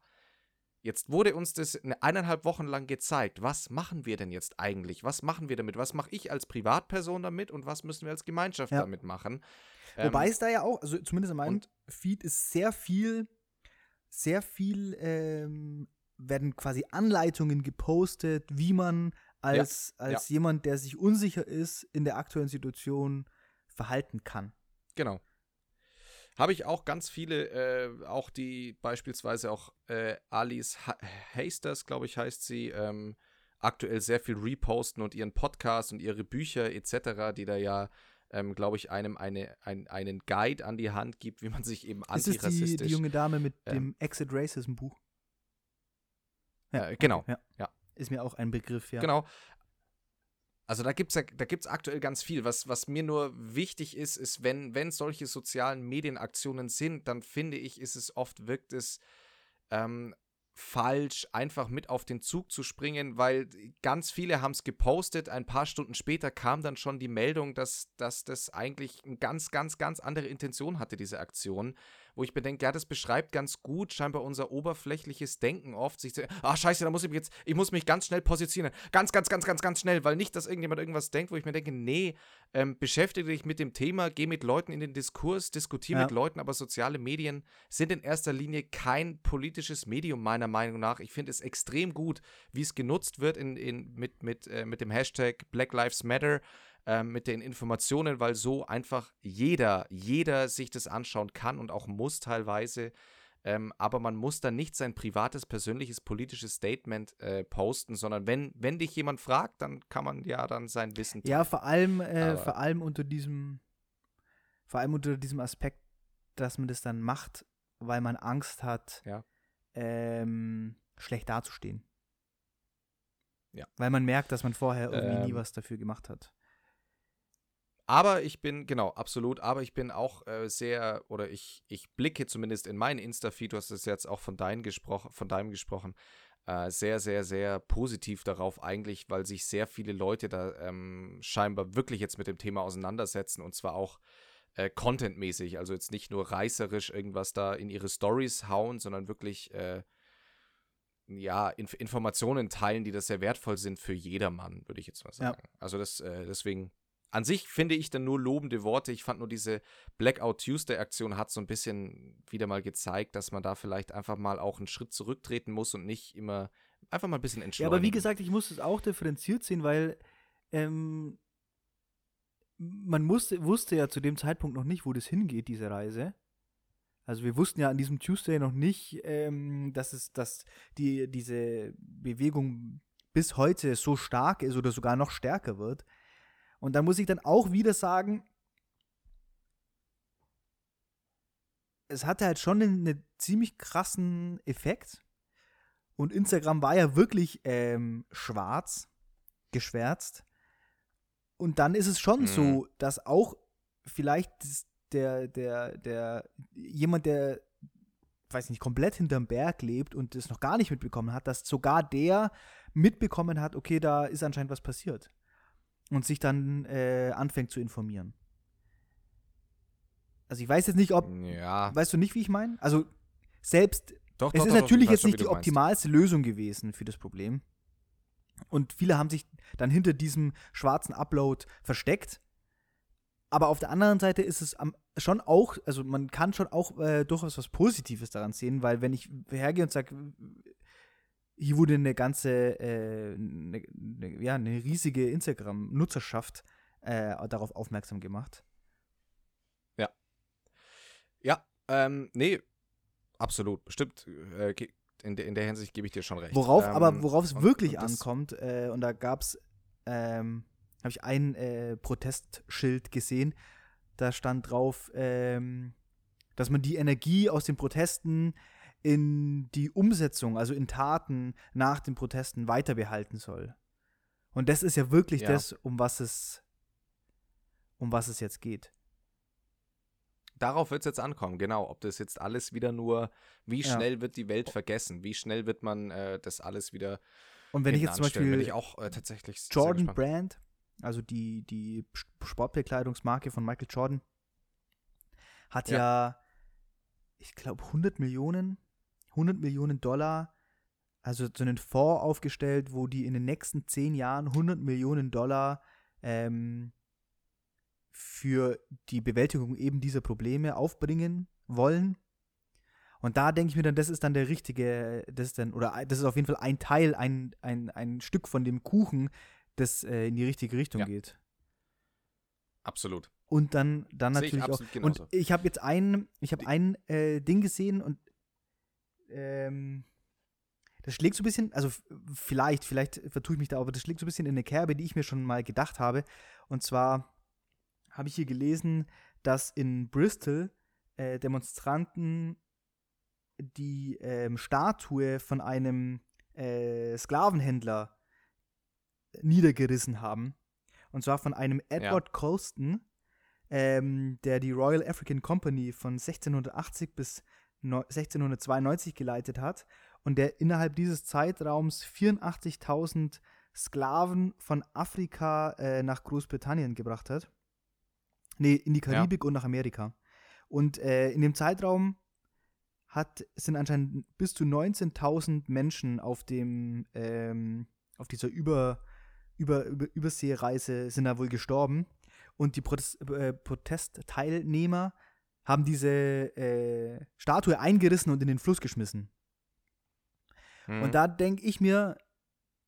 Jetzt wurde uns das eine eineinhalb Wochen lang gezeigt. Was machen wir denn jetzt eigentlich? Was machen wir damit? Was mache ich als Privatperson damit und was müssen wir als Gemeinschaft Ja. damit machen? Wobei Ähm, es da ja auch, also zumindest in meinem Feed ist sehr viel, sehr viel ähm, werden quasi Anleitungen gepostet, wie man als, als jemand, der sich unsicher ist, in der aktuellen Situation verhalten kann. Genau. Habe ich auch ganz viele, äh, auch die beispielsweise auch äh, Alice ha Hasters, glaube ich, heißt sie, ähm, aktuell sehr viel reposten und ihren Podcast und ihre Bücher etc., die da ja, ähm, glaube ich, einem eine, ein, einen Guide an die Hand gibt, wie man sich eben Ist es die, antirassistisch. die junge Dame mit ähm, dem Exit Racism Buch? Äh, genau, Ja. ja. Ist mir auch ein Begriff, ja. Genau. Also da gibt es ja, da gibt's aktuell ganz viel. Was, was mir nur wichtig ist, ist, wenn, wenn solche sozialen Medienaktionen sind, dann finde ich, ist es oft, wirkt es ähm, falsch, einfach mit auf den Zug zu springen, weil ganz viele haben es gepostet. Ein paar Stunden später kam dann schon die Meldung, dass, dass das eigentlich eine ganz, ganz, ganz andere Intention hatte, diese Aktion. Wo ich mir denke, ja, das beschreibt ganz gut scheinbar unser oberflächliches Denken oft. Sich zu, ah, scheiße, da muss ich mich jetzt, ich muss mich ganz schnell positionieren. Ganz, ganz, ganz, ganz, ganz schnell, weil nicht, dass irgendjemand irgendwas denkt, wo ich mir denke, nee, ähm, beschäftige dich mit dem Thema, geh mit Leuten in den Diskurs, diskutiere Ja. mit Leuten, aber soziale Medien sind in erster Linie kein politisches Medium, meiner Meinung nach. Ich finde es extrem gut, wie es genutzt wird in, in, mit, mit, äh, mit dem Hashtag Black Lives Matter, ähm, mit den Informationen, weil so einfach jeder, jeder sich das anschauen kann und auch muss teilweise. Ähm, aber man muss dann nicht sein privates, persönliches, politisches Statement äh, posten, sondern wenn, wenn dich jemand fragt, dann kann man ja dann sein Wissen Ja, vor allem, äh, vor allem unter diesem, vor allem unter diesem Aspekt, dass man das dann macht, weil man Angst hat, Ja. ähm, schlecht dazustehen. Ja. Weil man merkt, dass man vorher irgendwie nie Ähm. was dafür gemacht hat. Aber ich bin, genau, absolut, aber ich bin auch äh, sehr, oder ich, ich blicke zumindest in meinen Insta-Feed, du hast es jetzt auch von, dein gesprochen, von deinem gesprochen, äh, sehr, sehr, sehr positiv darauf eigentlich, weil sich sehr viele Leute da ähm, scheinbar wirklich jetzt mit dem Thema auseinandersetzen und zwar auch äh, contentmäßig, also jetzt nicht nur reißerisch irgendwas da in ihre Stories hauen, sondern wirklich äh, ja, Inf Informationen teilen, die das sehr wertvoll sind für jedermann, würde ich jetzt mal Ja. sagen. Also das, äh, deswegen, an sich finde ich dann nur lobende Worte. Ich fand nur diese Blackout Tuesday-Aktion hat so ein bisschen wieder mal gezeigt, dass man da vielleicht einfach mal auch einen Schritt zurücktreten muss und nicht immer einfach mal ein bisschen Ja, entschleunigen. aber wie gesagt, ich muss es auch differenziert sehen, weil ähm, man musste, wusste ja zu dem Zeitpunkt noch nicht, wo das hingeht, diese Reise. Also wir wussten ja an diesem Tuesday noch nicht, ähm, dass es, dass die, diese Bewegung bis heute so stark ist oder sogar noch stärker wird. Und da muss ich dann auch wieder sagen, es hatte halt schon einen, einen ziemlich krassen Effekt. Und Instagram war ja wirklich ähm, schwarz, geschwärzt. Und dann ist es schon Mhm. so, dass auch vielleicht der, der, der, jemand, der, weiß nicht, komplett hinterm Berg lebt und das noch gar nicht mitbekommen hat, dass sogar der mitbekommen hat, okay, da ist anscheinend was passiert. Und sich dann äh, anfängt zu informieren. Also ich weiß jetzt nicht, ob, Ja, weißt du nicht, wie ich meine? Also selbst doch, es doch, ist doch, natürlich jetzt schon, nicht die optimalste Lösung gewesen für das Problem. Und viele haben sich dann hinter diesem schwarzen Upload versteckt. Aber auf der anderen Seite ist es am, schon auch, also man kann schon auch äh, durchaus was Positives daran sehen, weil wenn ich hergehe und sage, hier wurde eine ganze, äh, eine, eine, ja, eine riesige Instagram-Nutzerschaft äh, darauf aufmerksam gemacht. Ja, ähm, nee, absolut, bestimmt. Äh, in, der, in der Hinsicht gebe ich dir schon recht. Worauf ähm, aber worauf es wirklich und ankommt, äh, und da gab es, ähm, habe ich ein äh, Protestschild gesehen, da stand drauf, ähm, dass man die Energie aus den Protesten in die Umsetzung, also in Taten nach den Protesten weiter behalten soll. Und das ist ja wirklich Ja. das, um was es, um was es jetzt geht. Darauf wird es jetzt ankommen, genau. Ob das jetzt alles wieder nur, wie Ja. schnell wird die Welt vergessen? Wie schnell wird man äh, das alles wieder. Und wenn ich jetzt zum? Beispiel auch äh, tatsächlich Jordan. Brand, also die, die Sportbekleidungsmarke von Michael Jordan, hat ja, Ja. ich glaube, 100 Millionen, 100 Millionen Dollar also so einen Fonds aufgestellt, wo die in den nächsten zehn Jahren 100 Millionen Dollar ähm, für die Bewältigung eben dieser Probleme aufbringen wollen. Und da denke ich mir dann, das ist dann der richtige, das ist dann, oder das ist auf jeden Fall ein Teil, ein, ein, ein Stück von dem Kuchen, das äh, in die richtige Richtung Ja. geht. Absolut. Und dann, dann Sehe ich natürlich auch. genauso. Und ich habe jetzt ein, ich habe ein äh, Ding gesehen und ähm, das schlägt so ein bisschen, also vielleicht, vielleicht vertue ich mich da, aber das schlägt so ein bisschen in eine Kerbe, die ich mir schon mal gedacht habe. Und zwar habe ich hier gelesen, dass in Bristol äh, Demonstranten die ähm, Statue von einem äh, Sklavenhändler niedergerissen haben. Und zwar von einem Edward Colston, ähm, der die Royal African Company von 1680 bis 1692 geleitet hat und der innerhalb dieses Zeitraums 84.000 Sklaven von Afrika äh, nach Großbritannien gebracht hat. Nee, in die Karibik und nach Amerika. Und äh, in dem Zeitraum hat, sind anscheinend bis zu 19.000 Menschen auf dem, ähm, auf dieser Über, Über, Über, Überseereise sind da wohl gestorben. Und die Protest, äh, Protestteilnehmer haben diese äh, Statue eingerissen und in den Fluss geschmissen. Mhm. Und da denke ich mir,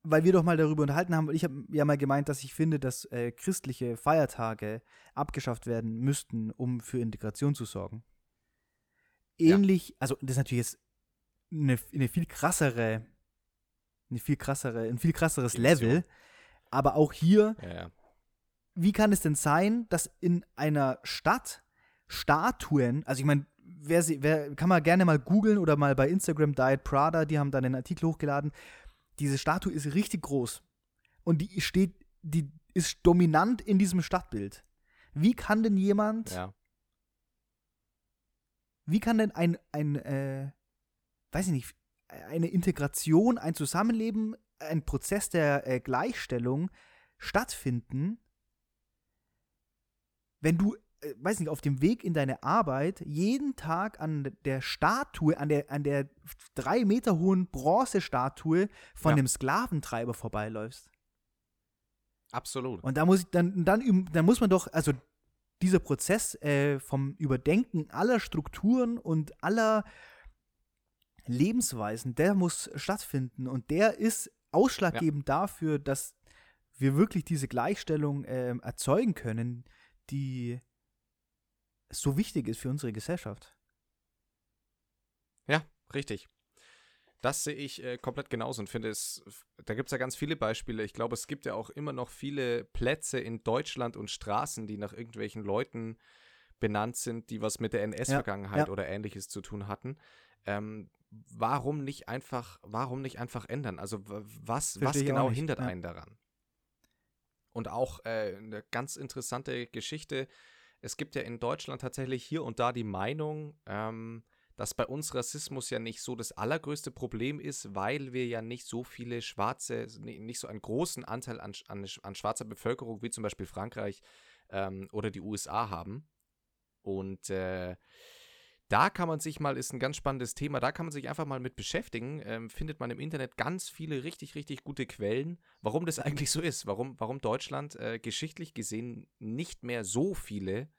weil wir doch mal darüber unterhalten haben, ich habe ja mal gemeint, dass ich finde, dass äh, christliche Feiertage abgeschafft werden müssten, um für Integration zu sorgen. Ja. Ähnlich, also das ist natürlich jetzt eine, eine viel krassere, eine viel krassere, ein viel krasseres Dimension. Level. Aber auch hier ja, ja. wie kann es denn sein, dass in einer Stadt Statuen, also ich meine, wer sie, wer, kann man gerne mal googeln oder mal bei Instagram Diet Prada, die haben dann einen Artikel hochgeladen. Diese Statue ist richtig groß und die steht, die ist dominant in diesem Stadtbild. Wie kann denn jemand, ja. wie kann denn ein, ein äh, weiß ich nicht, eine Integration, ein Zusammenleben, ein Prozess der äh, Gleichstellung stattfinden, wenn du, weiß nicht, auf dem Weg in deine Arbeit jeden Tag an der Statue, an der, an der drei Meter hohen Bronzestatue von Ja. dem Sklaventreiber vorbeiläufst. Absolut. Und da muss ich dann, dann, dann muss man doch, also dieser Prozess äh, vom Überdenken aller Strukturen und aller Lebensweisen, der muss stattfinden und der ist ausschlaggebend dafür, dass wir wirklich diese Gleichstellung ähm, erzeugen können, die so wichtig ist für unsere Gesellschaft. Ja, richtig. Das sehe ich äh, komplett genauso und finde es, da gibt es ja ganz viele Beispiele. Ich glaube, es gibt ja auch immer noch viele Plätze in Deutschland und Straßen, die nach irgendwelchen Leuten benannt sind, die was mit der NS-Vergangenheit ja. oder ähnliches zu tun hatten. Ähm, warum nicht einfach, warum nicht einfach ändern? Also was, was Verstehe genau nicht, hindert ja. einen daran? Und auch äh, eine ganz interessante Geschichte. Es gibt ja in Deutschland tatsächlich hier und da die Meinung, ähm, dass bei uns Rassismus ja nicht so das allergrößte Problem ist, weil wir ja nicht so viele schwarze, ni- nicht so einen großen Anteil an, an, an schwarzer Bevölkerung wie zum Beispiel Frankreich ähm, oder die USA haben. Und äh, da kann man sich mal, ist ein ganz spannendes Thema, da kann man sich einfach mal mit beschäftigen. Ähm, findet man im Internet ganz viele richtig, richtig gute Quellen, warum das eigentlich so ist, warum, warum Deutschland äh, geschichtlich gesehen nicht mehr so viele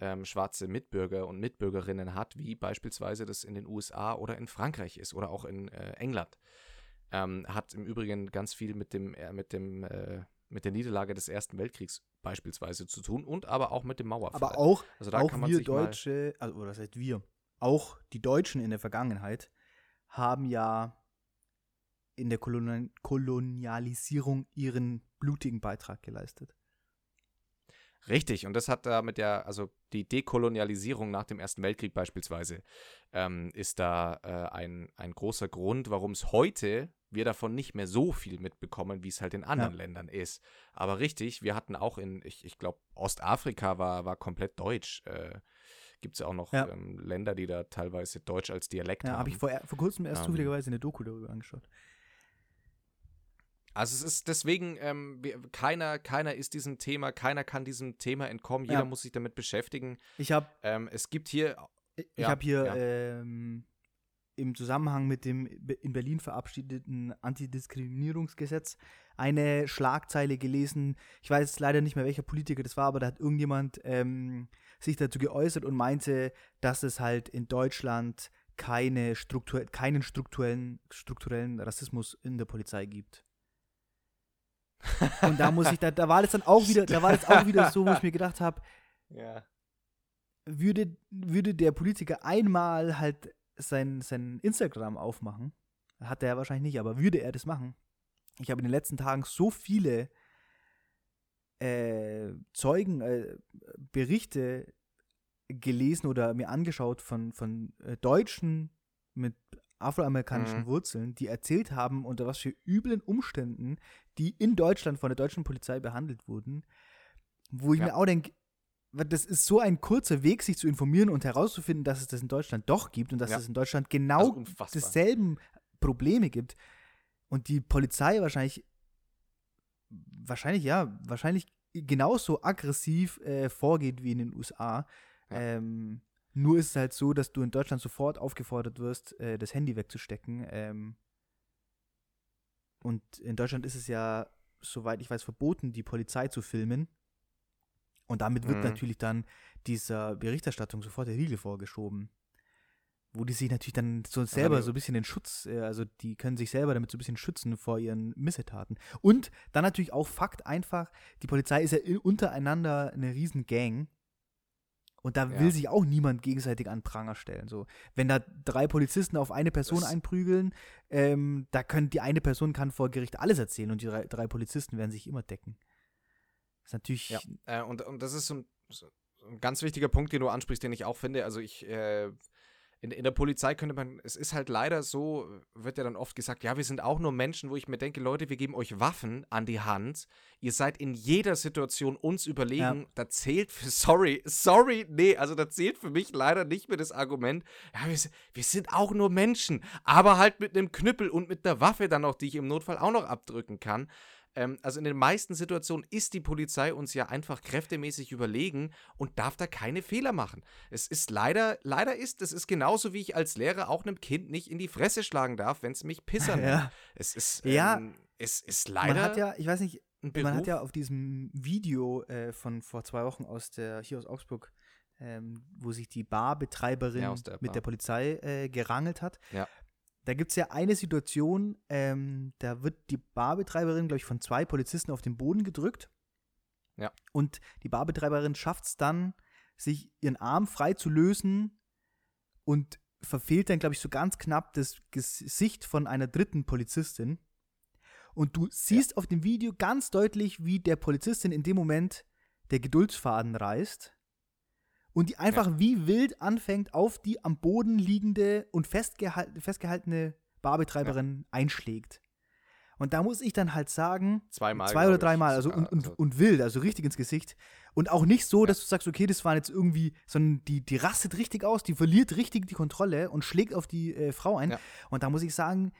ähm, schwarze Mitbürger und Mitbürgerinnen hat, wie beispielsweise das in den USA oder in Frankreich ist oder auch in äh, England. Ähm, hat im Übrigen ganz viel mit dem, äh, mit dem, äh, mit der Niederlage des Ersten Weltkriegs beispielsweise zu tun und aber auch mit dem Mauerfall. Aber auch, also da auch kann man wir Deutsche, also oder das heißt wir, auch die Deutschen in der Vergangenheit haben ja in der Kolonial Kolonialisierung ihren blutigen Beitrag geleistet. Richtig, und das hat da mit der, also die Dekolonialisierung nach dem Ersten Weltkrieg beispielsweise, ähm, ist da äh, ein, ein großer Grund, warum es heute wir davon nicht mehr so viel mitbekommen, wie es halt in anderen Ja. Ländern ist. Aber richtig, wir hatten auch in, ich, ich glaube, Ostafrika war, war komplett deutsch. Äh, Gibt es ja auch noch Ja. ähm, Länder, die da teilweise Deutsch als Dialekt Ja, haben. habe ich vor, vor kurzem erst Ähm. zufälligerweise eine Doku darüber angeschaut. Also es ist deswegen, ähm, wir, keiner, keiner ist diesem Thema, keiner kann diesem Thema entkommen, jeder Ja. muss sich damit beschäftigen. Ich habe Ähm, es gibt hier ich Ja, habe hier ja. ähm, im Zusammenhang mit dem in Berlin verabschiedeten Antidiskriminierungsgesetz eine Schlagzeile gelesen. Ich weiß leider nicht mehr, welcher Politiker das war, aber da hat irgendjemand ähm, sich dazu geäußert und meinte, dass es halt in Deutschland keine Struktur, keinen strukturellen, strukturellen Rassismus in der Polizei gibt. Und da muss ich, da, da war das dann auch wieder, da war das auch wieder so, wo ich mir gedacht habe, Ja. würde, würde der Politiker einmal halt sein, sein Instagram aufmachen, hat er wahrscheinlich nicht, aber würde er das machen? Ich habe in den letzten Tagen so viele äh, Zeugen, äh, Berichte gelesen oder mir angeschaut von, von äh, Deutschen mit afroamerikanischen Mhm. Wurzeln, die erzählt haben, unter was für üblen Umständen die in Deutschland von der deutschen Polizei behandelt wurden, wo ich Ja. mir auch denke, das ist so ein kurzer Weg, sich zu informieren und herauszufinden, dass es das in Deutschland doch gibt und dass Ja. es in Deutschland genau dieselben Probleme gibt und die Polizei wahrscheinlich, wahrscheinlich ja, wahrscheinlich genauso aggressiv äh, vorgeht wie in den USA. Ja. Ähm, nur ist es halt so, dass du in Deutschland sofort aufgefordert wirst, äh, das Handy wegzustecken. Ähm, und in Deutschland ist es ja, soweit ich weiß, verboten, die Polizei zu filmen. Und damit wird Mhm. natürlich dann dieser Berichterstattung sofort der Riegel vorgeschoben. Wo die sich natürlich dann so selber so ein bisschen den Schutz, äh, also die können sich selber damit so ein bisschen schützen vor ihren Missetaten. Und dann natürlich auch Fakt einfach, die Polizei ist ja in- untereinander eine riesen Gang. Und da Ja. will sich auch niemand gegenseitig an Pranger stellen. So, wenn da drei Polizisten auf eine Person Das- einprügeln, ähm, da können die eine Person kann vor Gericht alles erzählen und die drei, drei Polizisten werden sich immer decken. Ist natürlich Ja, äh, und, und das ist so ein, so ein ganz wichtiger Punkt, den du ansprichst, den ich auch finde. Also ich, äh, in, in der Polizei könnte man, es ist halt leider so, wird ja dann oft gesagt, ja, wir sind auch nur Menschen, wo ich mir denke, Leute, wir geben euch Waffen an die Hand. Ihr seid in jeder Situation uns überlegen. Da zählt für, sorry, sorry, nee, also da zählt für mich leider nicht mehr das Argument, ja, wir, sind- wir sind auch nur Menschen, aber halt mit einem Knüppel und mit einer Waffe dann noch, die ich im Notfall auch noch abdrücken kann. Ähm, also in den meisten Situationen ist die Polizei uns ja einfach kräftemäßig überlegen und darf da keine Fehler machen. Es ist leider, leider ist, es ist genauso wie ich als Lehrer auch einem Kind nicht in die Fresse schlagen darf, wenn es mich pissern ja. Es ist, Ja. ähm, es ist leider Man hat ja, ich weiß nicht, man hat ja auf diesem Video äh, von vor zwei Wochen aus der, hier aus Augsburg, ähm, wo sich die Barbetreiberin Ja, der mit Bar. der Polizei äh, gerangelt hat. Ja. Da gibt es ja eine Situation, ähm, da wird die Barbetreiberin, glaube ich, von zwei Polizisten auf den Boden gedrückt. Ja. Und die Barbetreiberin schafft es dann, sich ihren Arm frei zu lösen und verfehlt dann, glaube ich, so ganz knapp das Gesicht von einer dritten Polizistin. Und du siehst auf dem Video ganz deutlich, wie der Polizistin in dem Moment der Geduldsfaden reißt und die einfach wie wild anfängt, auf die am Boden liegende und festgehal festgehaltene Barbetreiberin einschlägt. Und da muss ich dann halt sagen, Zweimal. zwei oder dreimal, also und, und, Also, und wild, also richtig ins Gesicht. Und auch nicht so, dass du sagst, okay, das waren jetzt irgendwie, sondern die, die rastet richtig aus, die verliert richtig die Kontrolle und schlägt auf die äh, Frau ein. Ja. Und da muss ich sagen,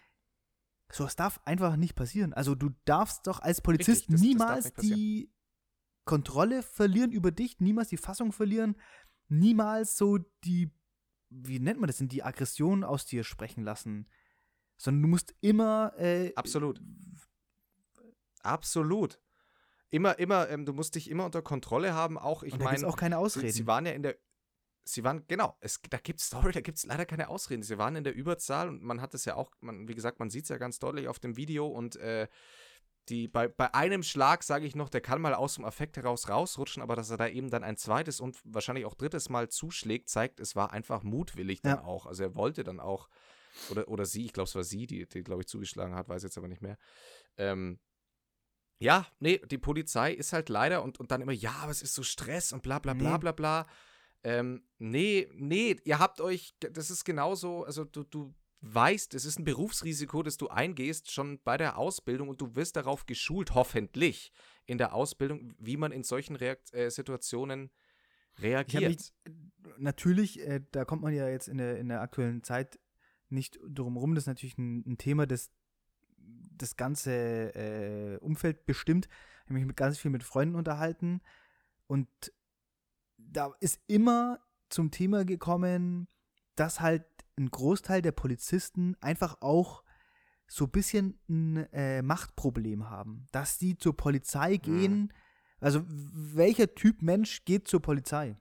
sowas darf einfach nicht passieren. Also du darfst doch als Polizist Richtig, das- das niemals passieren. die Kontrolle verlieren über dich, niemals die Fassung verlieren, niemals so die, wie nennt man das denn, die Aggression aus dir sprechen lassen. Sondern du musst immer äh, Absolut. Absolut. Immer, immer, ähm, du musst dich immer unter Kontrolle haben. Auch, ich meine, es auch keine Ausreden. sie waren ja in der. Sie waren, genau, es, da gibt es, sorry, da gibt es leider keine Ausreden. Sie waren in der Überzahl und man hat es ja auch, man, wie gesagt, man sieht es ja ganz deutlich auf dem Video und äh, die, bei, bei einem Schlag, sage ich noch, der kann mal aus dem Affekt heraus rausrutschen, aber dass er da eben dann ein zweites und wahrscheinlich auch drittes Mal zuschlägt, zeigt, es war einfach mutwillig dann Ja. auch. Also er wollte dann auch, oder, oder sie, ich glaube, es war sie, die, die glaube ich, zugeschlagen hat, weiß jetzt aber nicht mehr. Ähm, ja, nee, die Polizei ist halt leider und, und dann immer, ja, aber es ist so Stress und bla bla bla Nee. bla bla. Ähm, nee, nee, ihr habt euch, das ist genauso, also du, du weißt, es ist ein Berufsrisiko, das du eingehst, schon bei der Ausbildung und du wirst darauf geschult, hoffentlich, in der Ausbildung, wie man in solchen Reakt äh, Situationen reagiert. mich, natürlich, äh, da kommt man ja jetzt in der, in der aktuellen Zeit nicht drum rum. Das ist natürlich ein, ein Thema, das das ganze äh, Umfeld bestimmt. Ich habe mich mit ganz viel mit Freunden unterhalten und da ist immer zum Thema gekommen, dass halt ein Großteil der Polizisten einfach auch so ein bisschen ein äh, Machtproblem haben. Dass die zur Polizei gehen. Also, welcher Typ Mensch geht zur Polizei?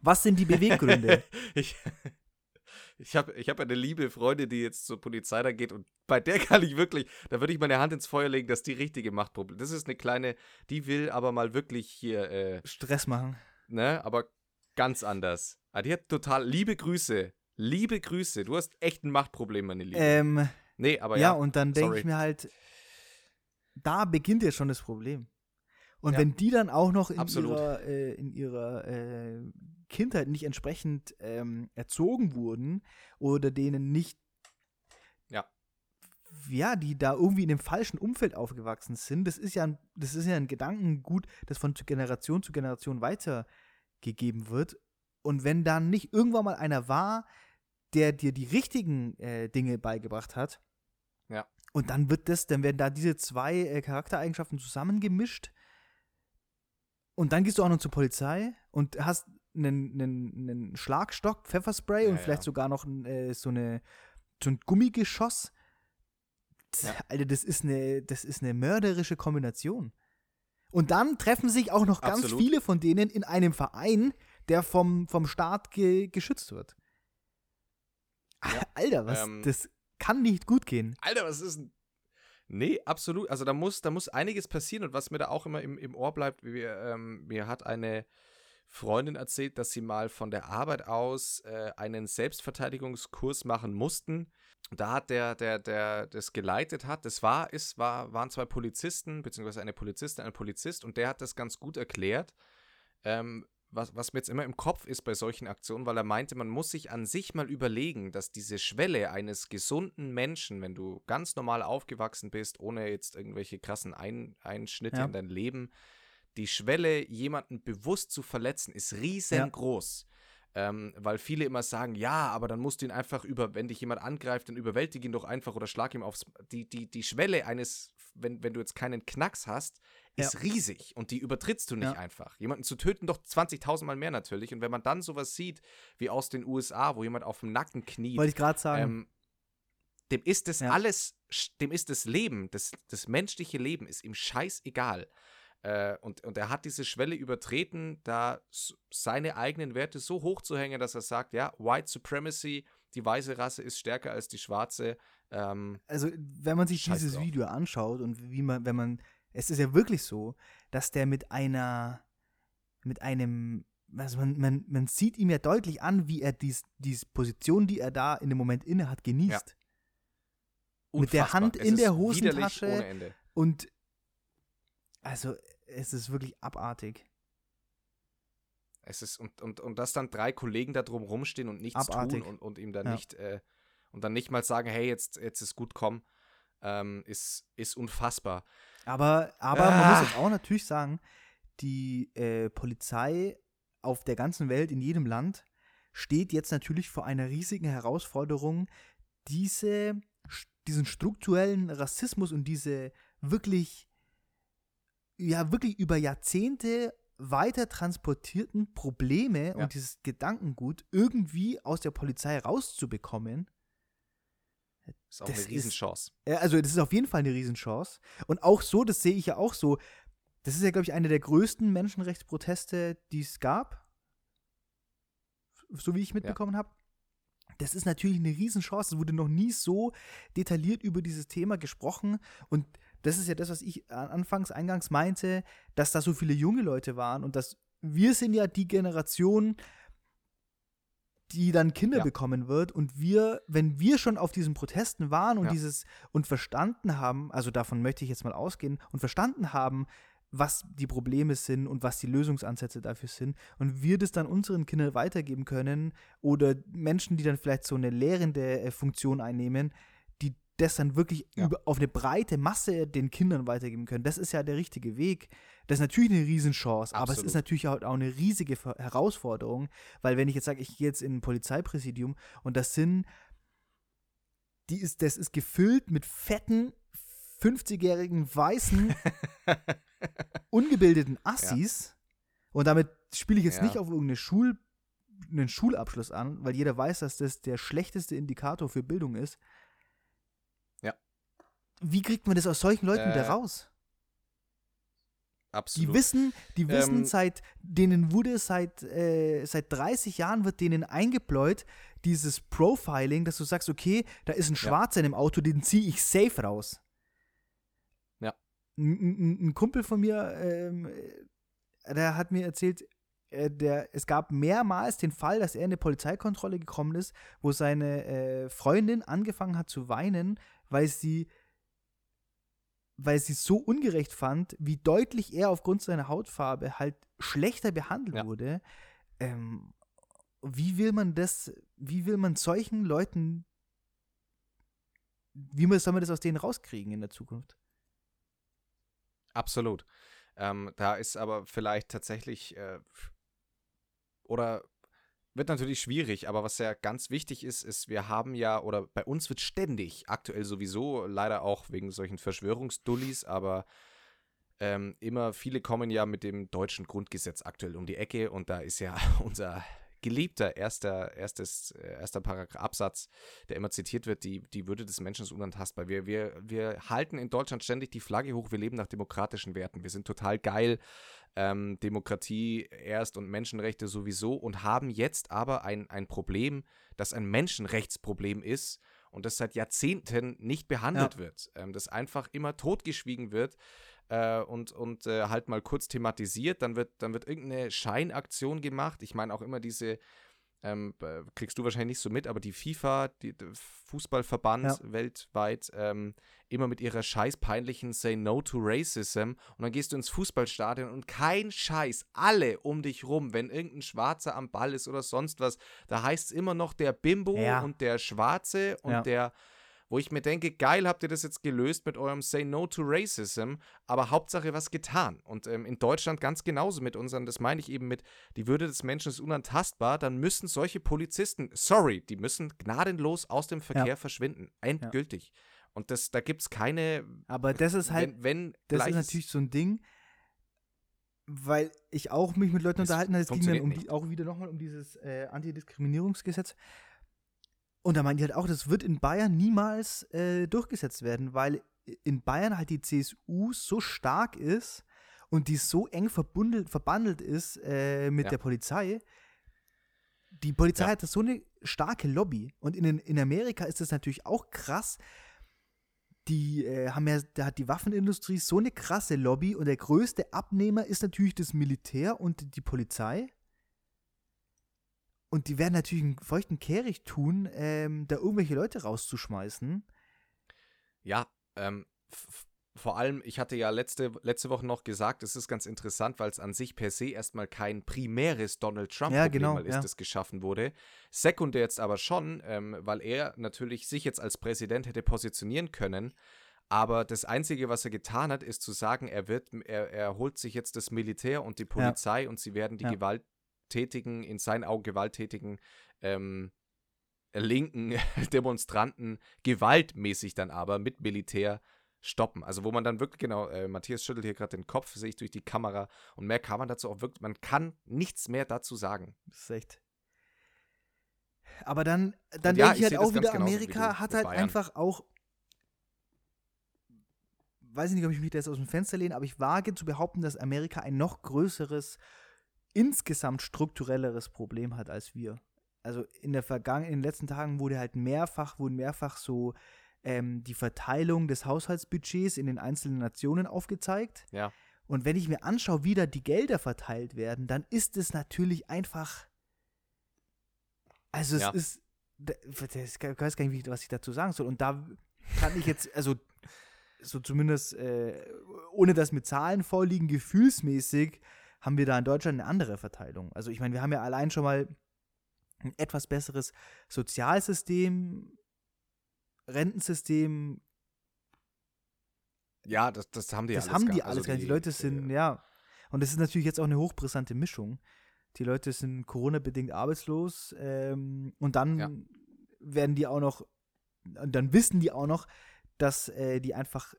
Was sind die Beweggründe? ich ich habe ich hab eine liebe Freundin, die jetzt zur Polizei da geht und bei der kann ich wirklich, da würde ich meine Hand ins Feuer legen, dass die richtige Machtproblem. Das ist eine kleine, die will aber mal wirklich hier, äh, Stress machen. ne, aber ganz anders. Ah, die hat total, liebe Grüße, liebe Grüße, du hast echt ein Machtproblem, meine Liebe. Ähm, nee, aber ja, ja, und dann denke ich mir halt, da beginnt ja schon das Problem. Und Ja. wenn die dann auch noch in Absolut. ihrer, äh, in ihrer äh, Kindheit nicht entsprechend ähm, erzogen wurden oder denen nicht, Ja. ja, die da irgendwie in dem falschen Umfeld aufgewachsen sind, das ist ja ein, das ist ja ein Gedankengut, das von Generation zu Generation weitergegeben wird. Und wenn dann nicht irgendwann mal einer war, der dir die richtigen äh, Dinge beigebracht hat, Ja. und dann wird das, dann werden da diese zwei äh, Charaktereigenschaften zusammengemischt. Und dann gehst du auch noch zur Polizei und hast einen, einen, einen Schlagstock, Pfefferspray und Ja, vielleicht ja. sogar noch äh, so, eine, so ein Gummigeschoss. Ja. Alter, das ist, eine, das ist eine mörderische Kombination. Und dann treffen sich auch noch ganz Absolut. viele von denen in einem Verein, der vom, vom Staat ge geschützt wird. Alter, was, Ähm, das kann nicht gut gehen. Alter, was ist denn? Nee, absolut. Also da muss, da muss einiges passieren und was mir da auch immer im, im Ohr bleibt, wie wir, ähm, mir hat eine Freundin erzählt, dass sie mal von der Arbeit aus äh, einen Selbstverteidigungskurs machen mussten. Da hat der, der, der das geleitet hat, das war, ist, war, waren zwei Polizisten, beziehungsweise eine Polizistin, ein Polizist, und der hat das ganz gut erklärt. Ähm, was, was mir jetzt immer im Kopf ist bei solchen Aktionen, weil er meinte, man muss sich an sich mal überlegen, dass diese Schwelle eines gesunden Menschen, wenn du ganz normal aufgewachsen bist, ohne jetzt irgendwelche krassen Ein Einschnitte Ja. in dein Leben, die Schwelle, jemanden bewusst zu verletzen, ist riesengroß. Ähm, weil viele immer sagen, ja, aber dann musst du ihn einfach über, wenn dich jemand angreift, dann überwältige ihn doch einfach oder schlag ihm aufs. Die, die, die Schwelle eines, wenn, wenn du jetzt keinen Knacks hast, ist Ja. riesig und die übertrittst du nicht Ja. einfach. Jemanden zu töten, doch 20.000 Mal mehr natürlich. Und wenn man dann sowas sieht, wie aus den USA, wo jemand auf dem Nacken kniet, Wollte ich gerade sagen. ähm, dem ist das Ja. alles, dem ist das Leben, das, das menschliche Leben ist ihm scheißegal. Äh, und, und er hat diese Schwelle übertreten, da seine eigenen Werte so hoch zu hängen, dass er sagt, ja, White Supremacy, die weiße Rasse ist stärker als die schwarze. Ähm, also wenn man sich dieses drauf. Video anschaut und wie man, wenn man, es ist ja wirklich so, dass der mit einer, mit einem, also man, man, man sieht ihm ja deutlich an, wie er dies, diese Position, die er da in dem Moment inne hat, genießt. Mit der. Hand Es in der Hosentasche. Ohne Ende. Und also es ist wirklich abartig. Es ist, und, und, und dass dann drei Kollegen da drum rumstehen und nichts Abartig. tun und, und ihm dann Ja. nicht, äh, und dann nicht mal sagen, hey, jetzt, jetzt ist gut, komm, ähm, ist, ist unfassbar. Aber, aber man muss Ah. jetzt auch natürlich sagen, die äh, Polizei auf der ganzen Welt, in jedem Land, steht jetzt natürlich vor einer riesigen Herausforderung, diese, diesen strukturellen Rassismus und diese wirklich, ja, wirklich über Jahrzehnte weiter transportierten Probleme Ja. und dieses Gedankengut irgendwie aus der Polizei rauszubekommen. Ist auch Das eine ist- Riesenchance. Ja, also das ist auf jeden Fall eine Riesenchance. Und auch so, das sehe ich ja auch so, das ist ja, glaube ich, eine der größten Menschenrechtsproteste, die es gab. So wie ich mitbekommen habe. Das ist natürlich eine Riesenchance. Es wurde noch nie so detailliert über dieses Thema gesprochen. Und das ist ja das, was ich an- anfangs, eingangs meinte, dass da so viele junge Leute waren und dass wir sind ja die Generation, die dann Kinder Ja. bekommen wird. Und wir, wenn wir schon auf diesen Protesten waren und Ja. dieses und verstanden haben, also davon möchte ich jetzt mal ausgehen, und verstanden haben, was die Probleme sind und was die Lösungsansätze dafür sind und wir das dann unseren Kindern weitergeben können oder Menschen, die dann vielleicht so eine lehrende äh, Funktion einnehmen, das dann wirklich Ja. über, auf eine breite Masse den Kindern weitergeben können. Das ist ja der richtige Weg. Das ist natürlich eine Riesenchance, aber es ist Absolut. natürlich auch, auch eine riesige Herausforderung, weil wenn ich jetzt sage, ich gehe jetzt in ein Polizeipräsidium und das sind, die ist, das ist gefüllt mit fetten 50-jährigen weißen ungebildeten Assis und damit spiele ich jetzt Ja. nicht auf irgendeine Schul einen Schulabschluss an, weil jeder weiß, dass das der schlechteste Indikator für Bildung ist. Ja. Wie kriegt man das aus solchen Leuten Äh, wieder raus? Absolut. Die wissen, die wissen Ähm, seit, denen wurde seit, äh, seit 30 Jahren wird denen eingebläut, dieses Profiling, dass du sagst, okay, da ist ein Schwarzer in dem Auto, den ziehe ich safe raus. Ja. Ein, ein, ein Kumpel von mir, ähm, der hat mir erzählt, äh, der, es gab mehrmals den Fall, dass er in eine Polizeikontrolle gekommen ist, wo seine äh, Freundin angefangen hat zu weinen, weil sie weil sie es so ungerecht fand, wie deutlich er aufgrund seiner Hautfarbe halt schlechter behandelt Ja. wurde. Ähm, wie will man das, wie will man solchen Leuten, wie soll man das aus denen rauskriegen in der Zukunft? Absolut. Ähm, da ist aber vielleicht tatsächlich äh, oder wird natürlich schwierig, aber was ja ganz wichtig ist, ist, wir haben ja, oder bei uns wird ständig, aktuell sowieso, leider auch wegen solchen Verschwörungsdullis, aber ähm, immer, viele kommen ja mit dem deutschen Grundgesetz aktuell um die Ecke und da ist ja unser geliebter erster, erstes, äh, erster Paragraph, Absatz, der immer zitiert wird, die, die Würde des Menschen ist unantastbar. Wir, wir, wir halten in Deutschland ständig die Flagge hoch, wir leben nach demokratischen Werten, wir sind total geil, ähm, Demokratie erst und Menschenrechte sowieso und haben jetzt aber ein, ein Problem, das ein Menschenrechtsproblem ist und das seit Jahrzehnten nicht behandelt Ja. wird, ähm, das einfach immer totgeschwiegen wird äh, und, und äh, halt mal kurz thematisiert, dann wird, dann wird irgendeine Scheinaktion gemacht. Ich meine auch immer diese, ähm, äh, kriegst du wahrscheinlich nicht so mit, aber die FIFA, die, der Fußballverband Ja. weltweit, ähm, immer mit ihrer scheiß peinlichen Say No to Racism und dann gehst du ins Fußballstadion und kein Scheiß, alle um dich rum, wenn irgendein Schwarzer am Ball ist oder sonst was, da heißt es immer noch der Bimbo Ja. und der Schwarze und Ja. der wo ich mir denke, geil, habt ihr das jetzt gelöst mit eurem Say No to Racism, aber Hauptsache was getan. Und ähm, in Deutschland ganz genauso mit unseren, das meine ich eben mit, die Würde des Menschen ist unantastbar, dann müssen solche Polizisten, sorry, die müssen gnadenlos aus dem Verkehr verschwinden. Endgültig. Und das, da gibt es keine, Aber das ist halt, wenn, wenn das ist natürlich so ein Ding, weil ich auch mich mit Leuten unterhalten habe, es ging dann um die, auch wieder nochmal um dieses äh, Antidiskriminierungsgesetz. Und da meinen die halt auch, das wird in Bayern niemals äh, durchgesetzt werden, weil in Bayern halt die CSU so stark ist und die so eng verbundelt, verbandelt ist äh, mit Ja. der Polizei. Die Polizei Ja. hat so eine starke Lobby. Und in, in Amerika ist das natürlich auch krass, die äh, haben ja, da hat die Waffenindustrie so eine krasse Lobby und der größte Abnehmer ist natürlich das Militär und die Polizei. Und die werden natürlich einen feuchten Kehricht tun, ähm, da irgendwelche Leute rauszuschmeißen. Ja, ähm, vor allem, ich hatte ja letzte, letzte Woche noch gesagt, es ist ganz interessant, weil es an sich per se erstmal kein primäres Donald Trump-Problem Ja, genau, ist, ja. das geschaffen wurde. Sekundär jetzt aber schon, ähm, weil er natürlich sich jetzt als Präsident hätte positionieren können. Aber das Einzige, was er getan hat, ist zu sagen, er wird, er, er holt sich jetzt das Militär und die Polizei und sie werden die Ja. Gewalttätigen, in seinen Augen gewalttätigen ähm, linken Demonstranten gewaltmäßig dann aber mit Militär stoppen. Also wo man dann wirklich, genau, äh, Matthias schüttelt hier gerade den Kopf, sehe ich durch die Kamera und mehr kann man dazu auch wirklich, man kann nichts mehr dazu sagen. Das ist echt. Aber dann, dann ja, denke ich halt auch wieder, Amerika hat halt Bayern. einfach auch. Weiß ich nicht, ob ich mich da jetzt aus dem Fenster lehne, aber ich wage zu behaupten, dass Amerika ein noch größeres, insgesamt strukturelleres Problem hat als wir. Also in der Vergangen in den letzten Tagen wurde halt mehrfach, wurden mehrfach so ähm, die Verteilung des Haushaltsbudgets in den einzelnen Nationen aufgezeigt. Ja. Und wenn ich mir anschaue, wie da die Gelder verteilt werden, dann ist es natürlich einfach. Also es Ja. ist. Ich weiß gar nicht, was ich dazu sagen soll. Und da kann ich jetzt, also so zumindest, äh, ohne dass mit Zahlen vorliegen, gefühlsmäßig haben wir da in Deutschland eine andere Verteilung. Also ich meine, wir haben ja allein schon mal ein etwas besseres Sozialsystem, Rentensystem, Ja, das, das haben die das alles haben gar- die also alles gar nicht. Die Leute sind, ja. Und das ist natürlich jetzt auch eine hochbrisante Mischung. Die Leute sind Corona-bedingt arbeitslos ähm, und dann Ja. werden die auch noch, dann wissen die auch noch, dass äh, die einfach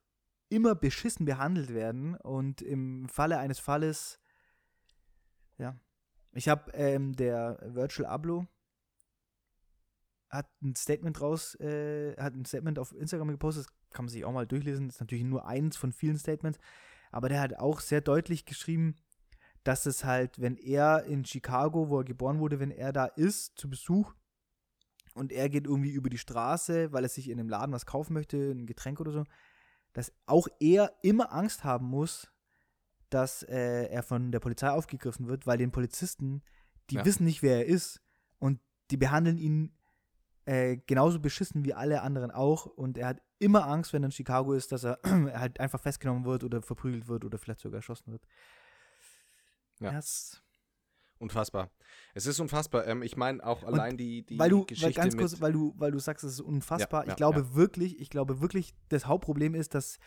immer beschissen behandelt werden und im Falle eines Falles, ja, Ich habe ähm, der Virtual Ablo hat ein Statement raus, äh, hat ein Statement auf Instagram gepostet, das kann man sich auch mal durchlesen, das ist natürlich nur eins von vielen Statements, aber der hat auch sehr deutlich geschrieben, dass es halt, wenn er in Chicago, wo er geboren wurde, wenn er da ist, zu Besuch und er geht irgendwie über die Straße, weil er sich in einem Laden was kaufen möchte, ein Getränk oder so, dass auch er immer Angst haben muss, dass äh, er von der Polizei aufgegriffen wird, weil den Polizisten, die Ja. wissen nicht, wer er ist und die behandeln ihn äh, genauso beschissen wie alle anderen auch und er hat immer Angst, wenn er in Chicago ist, dass er halt einfach festgenommen wird oder verprügelt wird oder vielleicht sogar erschossen wird. Ja. Das, Unfassbar. Es ist unfassbar. Ähm, ich meine auch allein die, die weil du, weil Geschichte ganz mit, kurz, weil du, weil du sagst, es ist unfassbar. Ja, ja, ich glaube ja. wirklich, ich glaube wirklich, das Hauptproblem ist, dass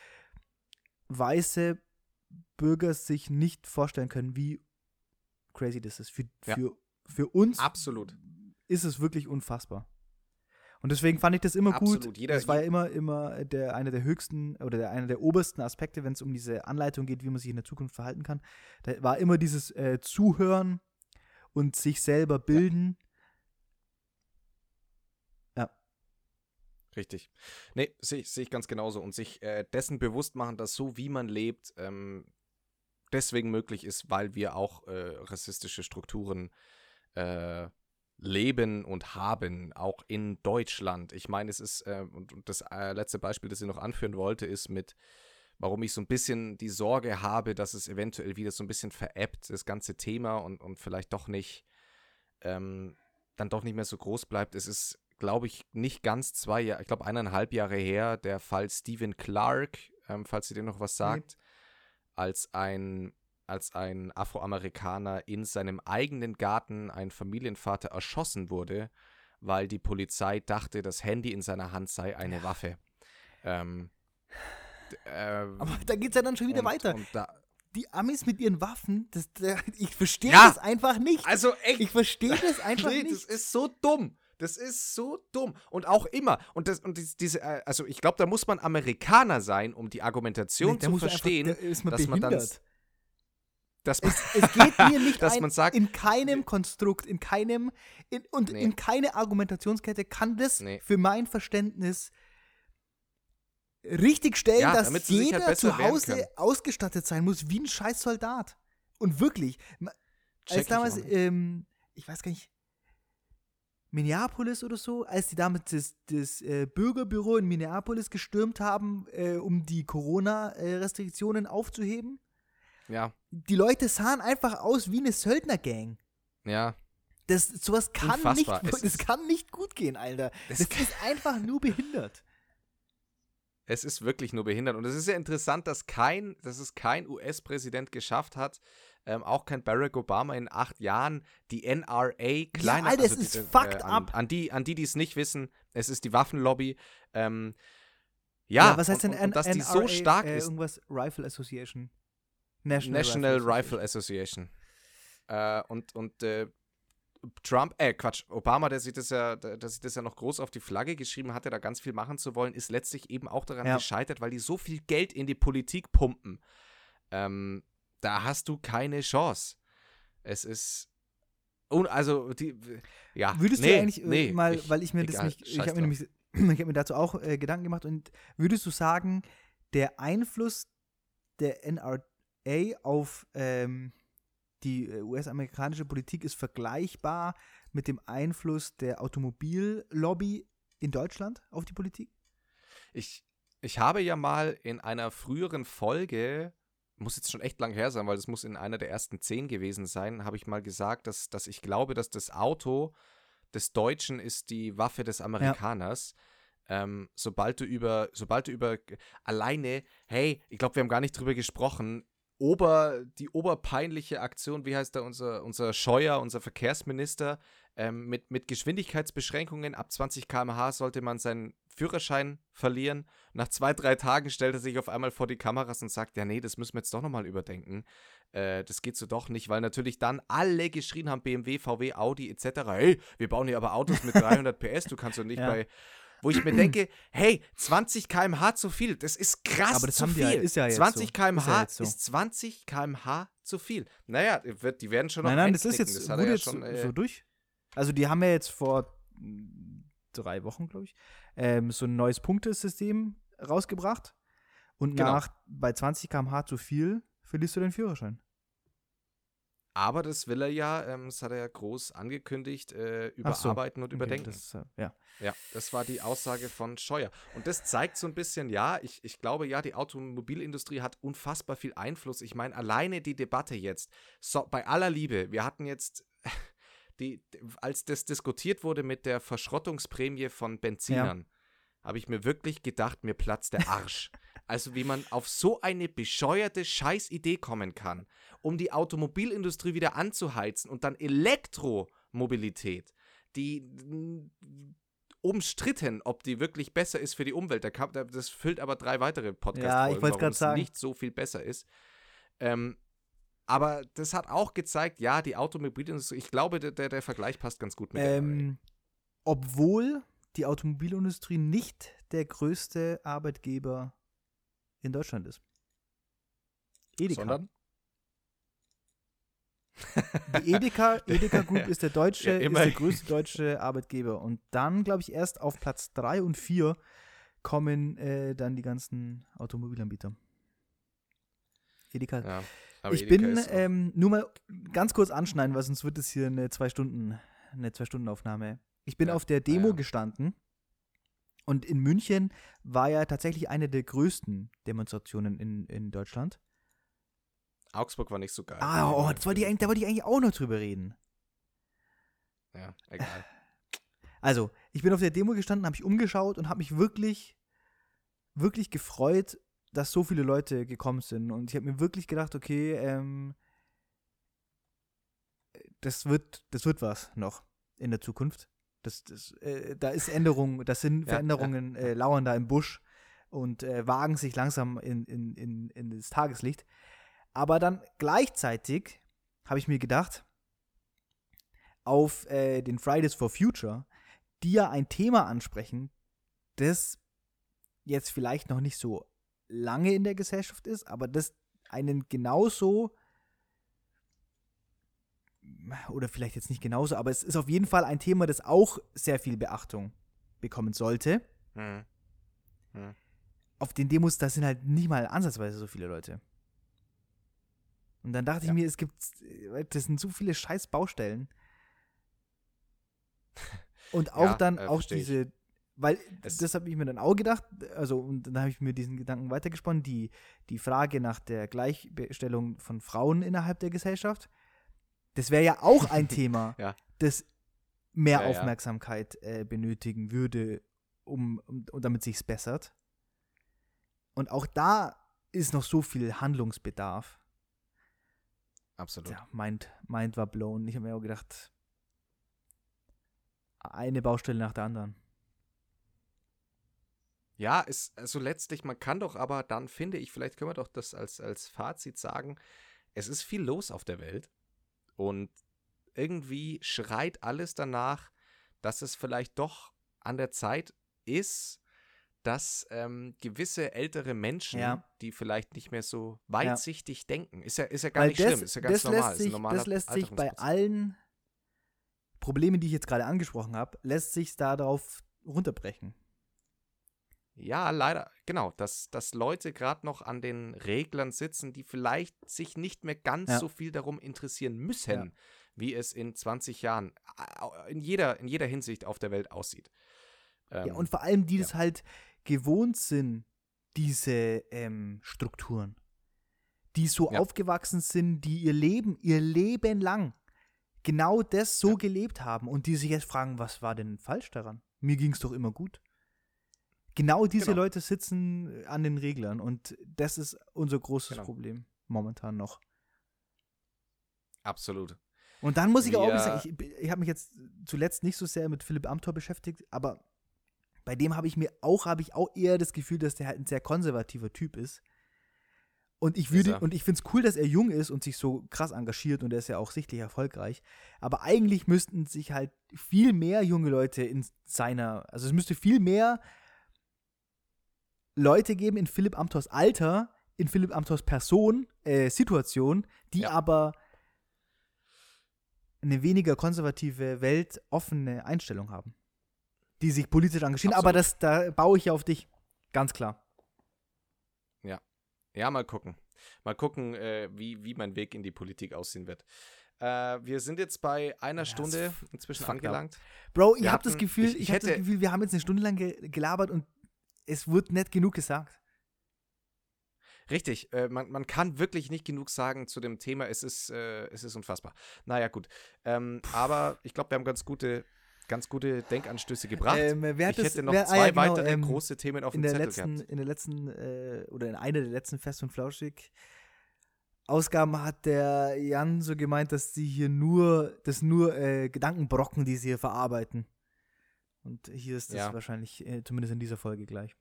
weiße Bürger sich nicht vorstellen können, wie crazy das ist. Für, Ja. für, für uns Absolut. ist es wirklich unfassbar. Und deswegen fand ich das immer Absolut. gut. Jeder- das war ja immer, immer der, einer der höchsten oder der, einer der obersten Aspekte, wenn es um diese Anleitung geht, wie man sich in der Zukunft verhalten kann. Da war immer dieses äh, Zuhören und sich selber bilden. Richtig. Nee, sehe seh ich ganz genauso. Und sich äh, dessen bewusst machen, dass so wie man lebt, ähm, deswegen möglich ist, weil wir auch äh, rassistische Strukturen äh, leben und haben, auch in Deutschland. Ich meine, es ist, äh, und, und das äh, letzte Beispiel, das ich noch anführen wollte, ist mit, warum ich so ein bisschen die Sorge habe, dass es eventuell wieder so ein bisschen veräppt, das ganze Thema und, und vielleicht doch nicht, ähm, dann doch nicht mehr so groß bleibt. Es ist, glaube ich, nicht ganz zwei Jahre, ich glaube eineinhalb Jahre her, der Fall Stephen Clark, ähm, falls ihr dir noch was sagt, als ein als ein Afroamerikaner in seinem eigenen Garten ein Familienvater erschossen wurde, weil die Polizei dachte, das Handy in seiner Hand sei eine Waffe. Ähm, ähm, Aber da geht es ja dann schon wieder und, weiter. Und da, die Amis mit ihren Waffen, das, ich verstehe Ja. das einfach nicht. also echt, ich verstehe das einfach nee, nicht. das ist so dumm. Das ist so dumm. Und auch immer. Und, das, und dies- diese, äh, also ich glaube, da muss man Amerikaner sein, um die Argumentation Nee, zu man einfach- verstehen, da man dass man dann, behindert. dass man, Es, es geht mir nicht Dass ein, man sagt- in keinem Konstrukt, in keinem, in, und Nee. in keine Argumentationskette kann das Nee. für mein Verständnis richtig stellen, Ja, dass sich jeder halt zu Hause ausgestattet sein muss wie ein scheiß Soldat. Und wirklich, Check als ich damals, nicht. ähm, ich weiß gar nicht, Minneapolis oder so, als die damals das, das äh, Bürgerbüro in Minneapolis gestürmt haben, äh, um die Corona-Restriktionen aufzuheben. ja, Die Leute sahen einfach aus wie eine Söldnergang. ja. Das, sowas kann Unfassbar. nicht, Es das kann nicht gut gehen, Alter. Das Das, ist einfach nur behindert. Es ist wirklich nur behindert. Und es ist ja interessant, dass kein, dass es kein US-Präsident geschafft hat, ähm, auch kein Barack Obama in acht Jahren, die NRA kleiner Alter, es also ist die- fucked an, up. An die, an die, die es nicht wissen, es ist die Waffenlobby. Ähm, ja, was heißt und, denn und, und dass die so NRA, stark äh, ist. Irgendwas Rifle Association. National, National Rifle Association. Äh, und und äh, Trump, äh, Quatsch, Obama, der sich, das ja, der, der sich das ja noch groß auf die Flagge geschrieben hatte, da ganz viel machen zu wollen, ist letztlich eben auch daran Ja. gescheitert, weil die so viel Geld in die Politik pumpen. Ähm, da hast du keine Chance. Es ist. Un also, die. Ja. Würdest nee, du eigentlich äh, nee, mal, ich- weil ich mir das egal, nicht, ich habe mir, nämlich- ich hab mir dazu auch äh, Gedanken gemacht und würdest du sagen, der Einfluss der NRA auf ähm, die äh, US-amerikanische Politik ist vergleichbar mit dem Einfluss der Automobillobby in Deutschland auf die Politik? Ich, ich habe ja mal in einer früheren Folge, muss jetzt schon echt lang her sein, weil das muss in einer der ersten zehn gewesen sein, habe ich mal gesagt, dass, dass ich glaube, dass das Auto des Deutschen ist die Waffe des Amerikaners. Ähm, sobald du über, sobald du über alleine, hey, ich glaube, wir haben gar nicht drüber gesprochen, Ober, die oberpeinliche Aktion, wie heißt da unser, unser Scheuer, unser Verkehrsminister, ähm, mit, mit Geschwindigkeitsbeschränkungen ab 20 km/h sollte man seinen Führerschein verlieren. Nach zwei, drei Tagen stellt er sich auf einmal vor die Kameras und sagt, ja nee, das müssen wir jetzt doch nochmal überdenken. Äh, das geht so doch nicht, weil natürlich dann alle geschrien haben, BMW, VW, Audi etc. Hey, wir bauen hier aber Autos mit 300 PS, du kannst doch nicht Ja. bei... wo ich mir denke, hey, 20 km/h zu viel, das ist krass Aber das zu viel. ja- ist ja jetzt 20 so. km/h Ist ja jetzt so. ist 20 km/h zu viel. Naja, wird- die werden schon noch Nein, nein, das ist jetzt, er wurde jetzt schon, so, äh, so durch. Also die haben ja jetzt vor drei Wochen, glaube ich, ähm, so ein neues Punktesystem rausgebracht. Und Genau. nach bei 20 km/h zu viel verlierst du den Führerschein. Aber das will er ja, ähm, das hat er ja groß angekündigt, äh, Ach so. überarbeiten und Okay, überdenken. Das, äh, ja. Ja, das war die Aussage von Scheuer. Und das zeigt so ein bisschen, ja, ich, ich glaube, ja, die Automobilindustrie hat unfassbar viel Einfluss. Ich meine, alleine die Debatte jetzt, so, bei aller Liebe, wir hatten jetzt, die, als das diskutiert wurde mit der Verschrottungsprämie von Benzinern, habe ich mir wirklich gedacht, mir platzt der Arsch. Also wie man auf so eine bescheuerte Scheißidee kommen kann, um die Automobilindustrie wieder anzuheizen und dann Elektromobilität, die mm, umstritten, ob die wirklich besser ist für die Umwelt. Das füllt aber drei weitere podcast Ja, grad es sagen. nicht so viel besser ist. Ähm, aber das hat auch gezeigt, ja, die Automobilindustrie, ich glaube, der, der, Vergleich passt ganz gut mit. Ähm, obwohl die Automobilindustrie nicht der größte Arbeitgeber in Deutschland ist. Edeka. Sondern? Die Edeka, Edeka Group ist der deutsche, Ja, ist der größte deutsche Arbeitgeber. Und dann, glaube ich, erst auf Platz 3 und 4 kommen äh, dann die ganzen Automobilanbieter. Edeka. Ja, ich Edeka bin ähm, nur mal ganz kurz anschneiden, weil sonst wird es hier eine zwei Stunden, eine zwei Stunden Aufnahme. Ich bin Ja, auf der Demo ja. gestanden und in München war ja tatsächlich eine der größten Demonstrationen in, in Deutschland. Augsburg war nicht so geil. Ah, oh, das wollte ich, da wollte ich eigentlich auch noch drüber reden. Ja, egal. Also, ich bin auf der Demo gestanden, habe mich umgeschaut und habe mich wirklich, wirklich gefreut, dass so viele Leute gekommen sind. Und ich habe mir wirklich gedacht, okay, ähm, das wird, das wird was noch in der Zukunft. Das, das, äh, da ist Änderung, das sind Ja, Veränderungen, Äh, lauern da im Busch und äh, wagen sich langsam in, in, in, in das Tageslicht. Aber dann gleichzeitig habe ich mir gedacht, auf äh, den Fridays for Future, die ja ein Thema ansprechen, das jetzt vielleicht noch nicht so lange in der Gesellschaft ist, aber das einen genauso oder vielleicht jetzt nicht genauso, aber es ist auf jeden Fall ein Thema, das auch sehr viel Beachtung bekommen sollte. Hm. Auf den Demos, da sind halt nicht mal ansatzweise so viele Leute. Und dann dachte Ja. ich mir, es gibt, das sind so viele scheiß Baustellen. Und auch Ja, dann, äh, auch ich. diese, weil Es- das habe ich mir dann auch gedacht, also und dann habe ich mir diesen Gedanken weitergesponnen, die, die Frage nach der Gleichstellung von Frauen innerhalb der Gesellschaft, das wäre ja auch ein Thema, Ja. das mehr Ja. Aufmerksamkeit äh, benötigen würde, um, um, damit sich's bessert. Und auch da ist noch so viel Handlungsbedarf. Absolut. Ja, mind, mind war blown. Ich habe mir auch gedacht, eine Baustelle nach der anderen. Ja, es, also letztlich, man kann doch aber dann, finde ich, vielleicht können wir doch das als, als Fazit sagen, es ist viel los auf der Welt und irgendwie schreit alles danach, dass es vielleicht doch an der Zeit ist, dass ähm, gewisse ältere Menschen, Ja. die vielleicht nicht mehr so weitsichtig denken, ist ja, ist ja gar Weil nicht das, schlimm, ist ja ganz normal. lässt sich, das lässt sich bei allen Problemen, die ich jetzt gerade angesprochen habe, lässt sich darauf runterbrechen. Ja, leider, genau, dass, dass Leute gerade noch an den Reglern sitzen, die vielleicht sich nicht mehr ganz Ja. so viel darum interessieren müssen, Ja. wie es in 20 Jahren in jeder, in jeder Hinsicht auf der Welt aussieht. Ähm, ja, und vor allem, die ja. das halt gewohnt sind, diese ähm, Strukturen. Die so aufgewachsen sind, die ihr Leben, ihr Leben lang genau das so gelebt haben und die sich jetzt fragen, was war denn falsch daran? Mir ging es doch immer gut. Genau diese Genau. Leute sitzen an den Reglern und das ist unser großes Genau. Problem momentan noch. absolut. Und dann muss ich auch Wir- sagen, ich, ich habe mich jetzt zuletzt nicht so sehr mit Philipp Amthor beschäftigt, aber bei dem habe ich mir auch, habe ich auch eher das Gefühl, dass der halt ein sehr konservativer Typ ist. Und ich würde, und ich finde es cool, dass er jung ist und sich so krass engagiert und er ist ja auch sichtlich erfolgreich. Aber eigentlich müssten sich halt viel mehr junge Leute in seiner, also es müsste viel mehr Leute geben in Philipp Amthors Alter, in Philipp Amthors Person, äh, Situation, die Ja. aber eine weniger konservative, weltoffene Einstellung haben. Die sich politisch engagieren, aber Absolut. das, da baue ich ja auf dich. Ganz klar. Ja, mal gucken. Mal gucken, äh, wie, wie mein Weg in die Politik aussehen wird. Äh, wir sind jetzt bei einer Ja, Stunde inzwischen angelangt. Bro, ich habe das Gefühl, ich- ich, hab das hätte- Gefühl, wir haben jetzt eine Stunde lang ge gelabert und es wird nicht genug gesagt. Richtig, äh, man, man kann wirklich nicht genug sagen zu dem Thema. Es ist, äh, es ist unfassbar. Naja, gut. Ähm, aber ich glaube, wir haben ganz gute, ganz gute Denkanstöße gebracht. Ähm, wer ich das- hätte noch wer- ah zwei ja, genau, weitere ähm, große Themen auf in dem Zettel letzten, gehabt. in der letzten äh, oder in einer der letzten Fest und Flauschig Ausgaben hat der Jan so gemeint, dass sie hier nur, das nur äh, Gedankenbrocken, die sie hier verarbeiten. Und hier ist das Ja. wahrscheinlich, äh, zumindest in dieser Folge gleich.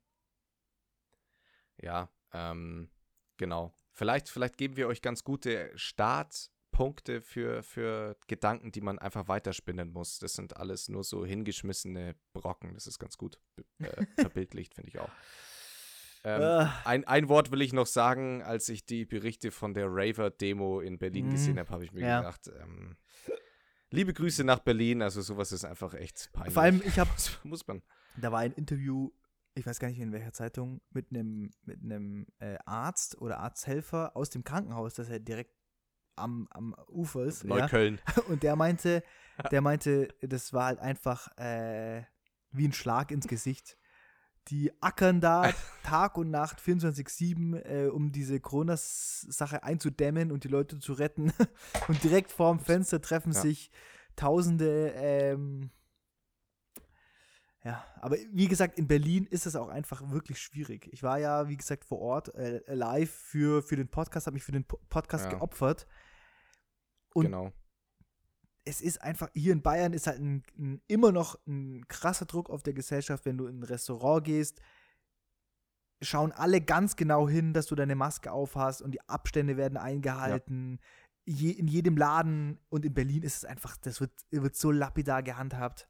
Ja, ähm, genau. Vielleicht, vielleicht geben wir euch ganz gute Startpunkte für, für Gedanken, die man einfach weiterspinnen muss. Das sind alles nur so hingeschmissene Brocken. Das ist ganz gut äh, verbildlicht, finde ich auch. Ähm, Äh, ein, ein Wort will ich noch sagen, als ich die Berichte von der Raver-Demo in Berlin Mhm. gesehen habe, habe ich mir Ja. gedacht, ähm, liebe Grüße nach Berlin. Also sowas ist einfach echt peinlich. vor allem, ich habe muss, man. da war ein Interview, ich weiß gar nicht in welcher Zeitung, mit einem mit einem äh, Arzt oder Arzthelfer aus dem Krankenhaus, das er direkt am, am Ufer ist. Ja. Neukölln. Und der meinte, der meinte, das war halt einfach äh, wie ein Schlag ins Gesicht. Die ackern da Tag und Nacht 24-7, äh, um diese Corona-Sache einzudämmen und die Leute zu retten. Und direkt vorm Fenster treffen Ja. sich Tausende. Ähm, ja, aber wie gesagt, in Berlin ist es auch einfach wirklich schwierig. Ich war ja, wie gesagt, vor Ort äh, live für, für den Podcast, habe mich für den Po- Podcast Ja. geopfert. Und genau. Es ist einfach, hier in Bayern ist halt ein, ein, immer noch ein krasser Druck auf der Gesellschaft, wenn du in ein Restaurant gehst. Schauen alle ganz genau hin, dass du deine Maske aufhast und die Abstände werden eingehalten. Je, in jedem Laden und in Berlin ist es einfach, das wird, wird so lapidar gehandhabt.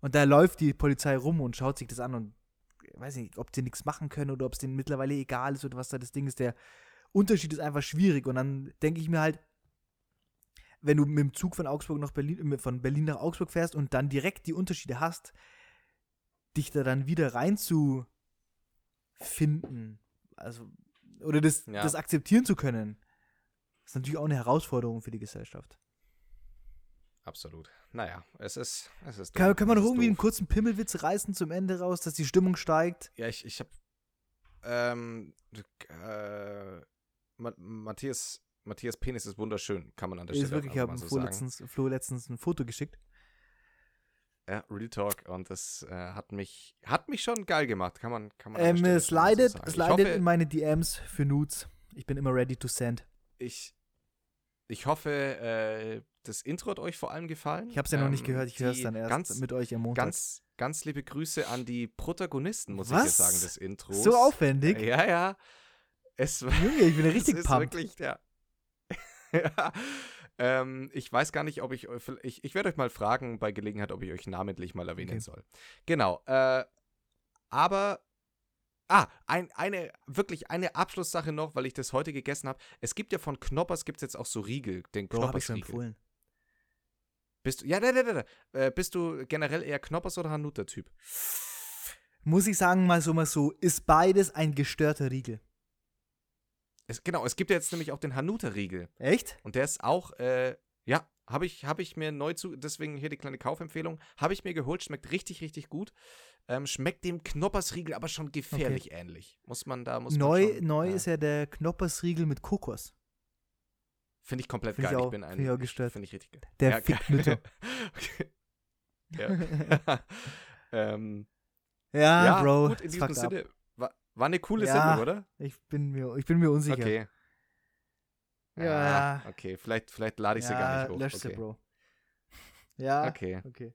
Und da läuft die Polizei rum und schaut sich das an und weiß nicht, ob die nichts machen können oder ob es denen mittlerweile egal ist oder was da das Ding ist. Der Unterschied ist einfach schwierig. Und dann denke ich mir halt, wenn du mit dem Zug von Augsburg nach Berlin, von Berlin nach Augsburg fährst und dann direkt die Unterschiede hast, dich da dann wieder reinzufinden, also oder das, Ja. das akzeptieren zu können, ist natürlich auch eine Herausforderung für die Gesellschaft. Absolut. Naja, es ist, es ist Kann, kann man noch irgendwie einen kurzen Pimmelwitz reißen zum Ende raus, dass die Stimmung steigt? Ja, ich, ich habe ähm, äh, Ma Matthias, Matthias Penis ist wunderschön, kann man an der Ist Stelle wirklich, ich habe Flo, so sagen. letztens, Flo letztens ein Foto geschickt. Ja, Real Talk und das äh, hat mich hat mich schon geil gemacht, kann man kann man Ähm, mal so Ich leidet hoffe, in meine DMs für Nudes. Ich bin immer ready to send. ich ich hoffe, äh, das Intro hat euch vor allem gefallen. Ich habe es ja noch nicht Ähm, gehört, ich höre es dann erst ganz, mit euch am Montag. Ganz, ganz liebe Grüße an die Protagonisten, muss ich Was? jetzt sagen, des Intros. so aufwendig? Ja, ja. Es war Junge, ich bin richtig es ist pumped. wirklich, ja. ja. Ähm, ich weiß gar nicht, ob ich euch, ich, ich werde euch mal fragen bei Gelegenheit, ob ich euch namentlich mal erwähnen Okay. soll. Genau. Äh, aber, ah, ein, eine, wirklich eine Abschlusssache noch, weil ich das heute gegessen habe. Es gibt ja von Knoppers, gibt es jetzt auch so Riegel, den Bro, habe ich schon Knoppers-Riegel. empfohlen. Bist du, ja, da, da, da, da. Äh, bist du generell eher Knoppers oder Hanuta-Typ? Muss ich sagen, mal so, mal so, ist beides ein gestörter Riegel. Es, genau, es gibt ja jetzt nämlich auch den Hanuta-Riegel. Echt? Und der ist auch, äh, ja, habe ich, hab ich mir neu zu, deswegen hier die kleine Kaufempfehlung, habe ich mir geholt, schmeckt richtig, richtig gut. Ähm, schmeckt dem Knoppersriegel aber schon gefährlich ähnlich. Muss man da, muss Neu, man schon, neu äh, ist ja der Knoppersriegel mit Kokos. Finde ich komplett Find ich geil. auch- ich bin ein, find ich. Finde ich richtig geil. Der ja, fickt. Mütter. okay. Ja. ähm, Ja, ja, Bro. gut, in es diesem fuckt ab. War, eine coole Ja. Sendung, oder? Ich bin mir, ich bin mir unsicher. Okay. Ja. Ah, okay, vielleicht, vielleicht lade ich sie gar ja, nicht hoch. lösch sie, okay. Bro. Ja, okay. okay.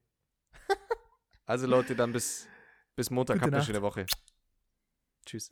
Also Leute, dann bis, bis Montag. Gute Habt eine schöne Woche. Tschüss.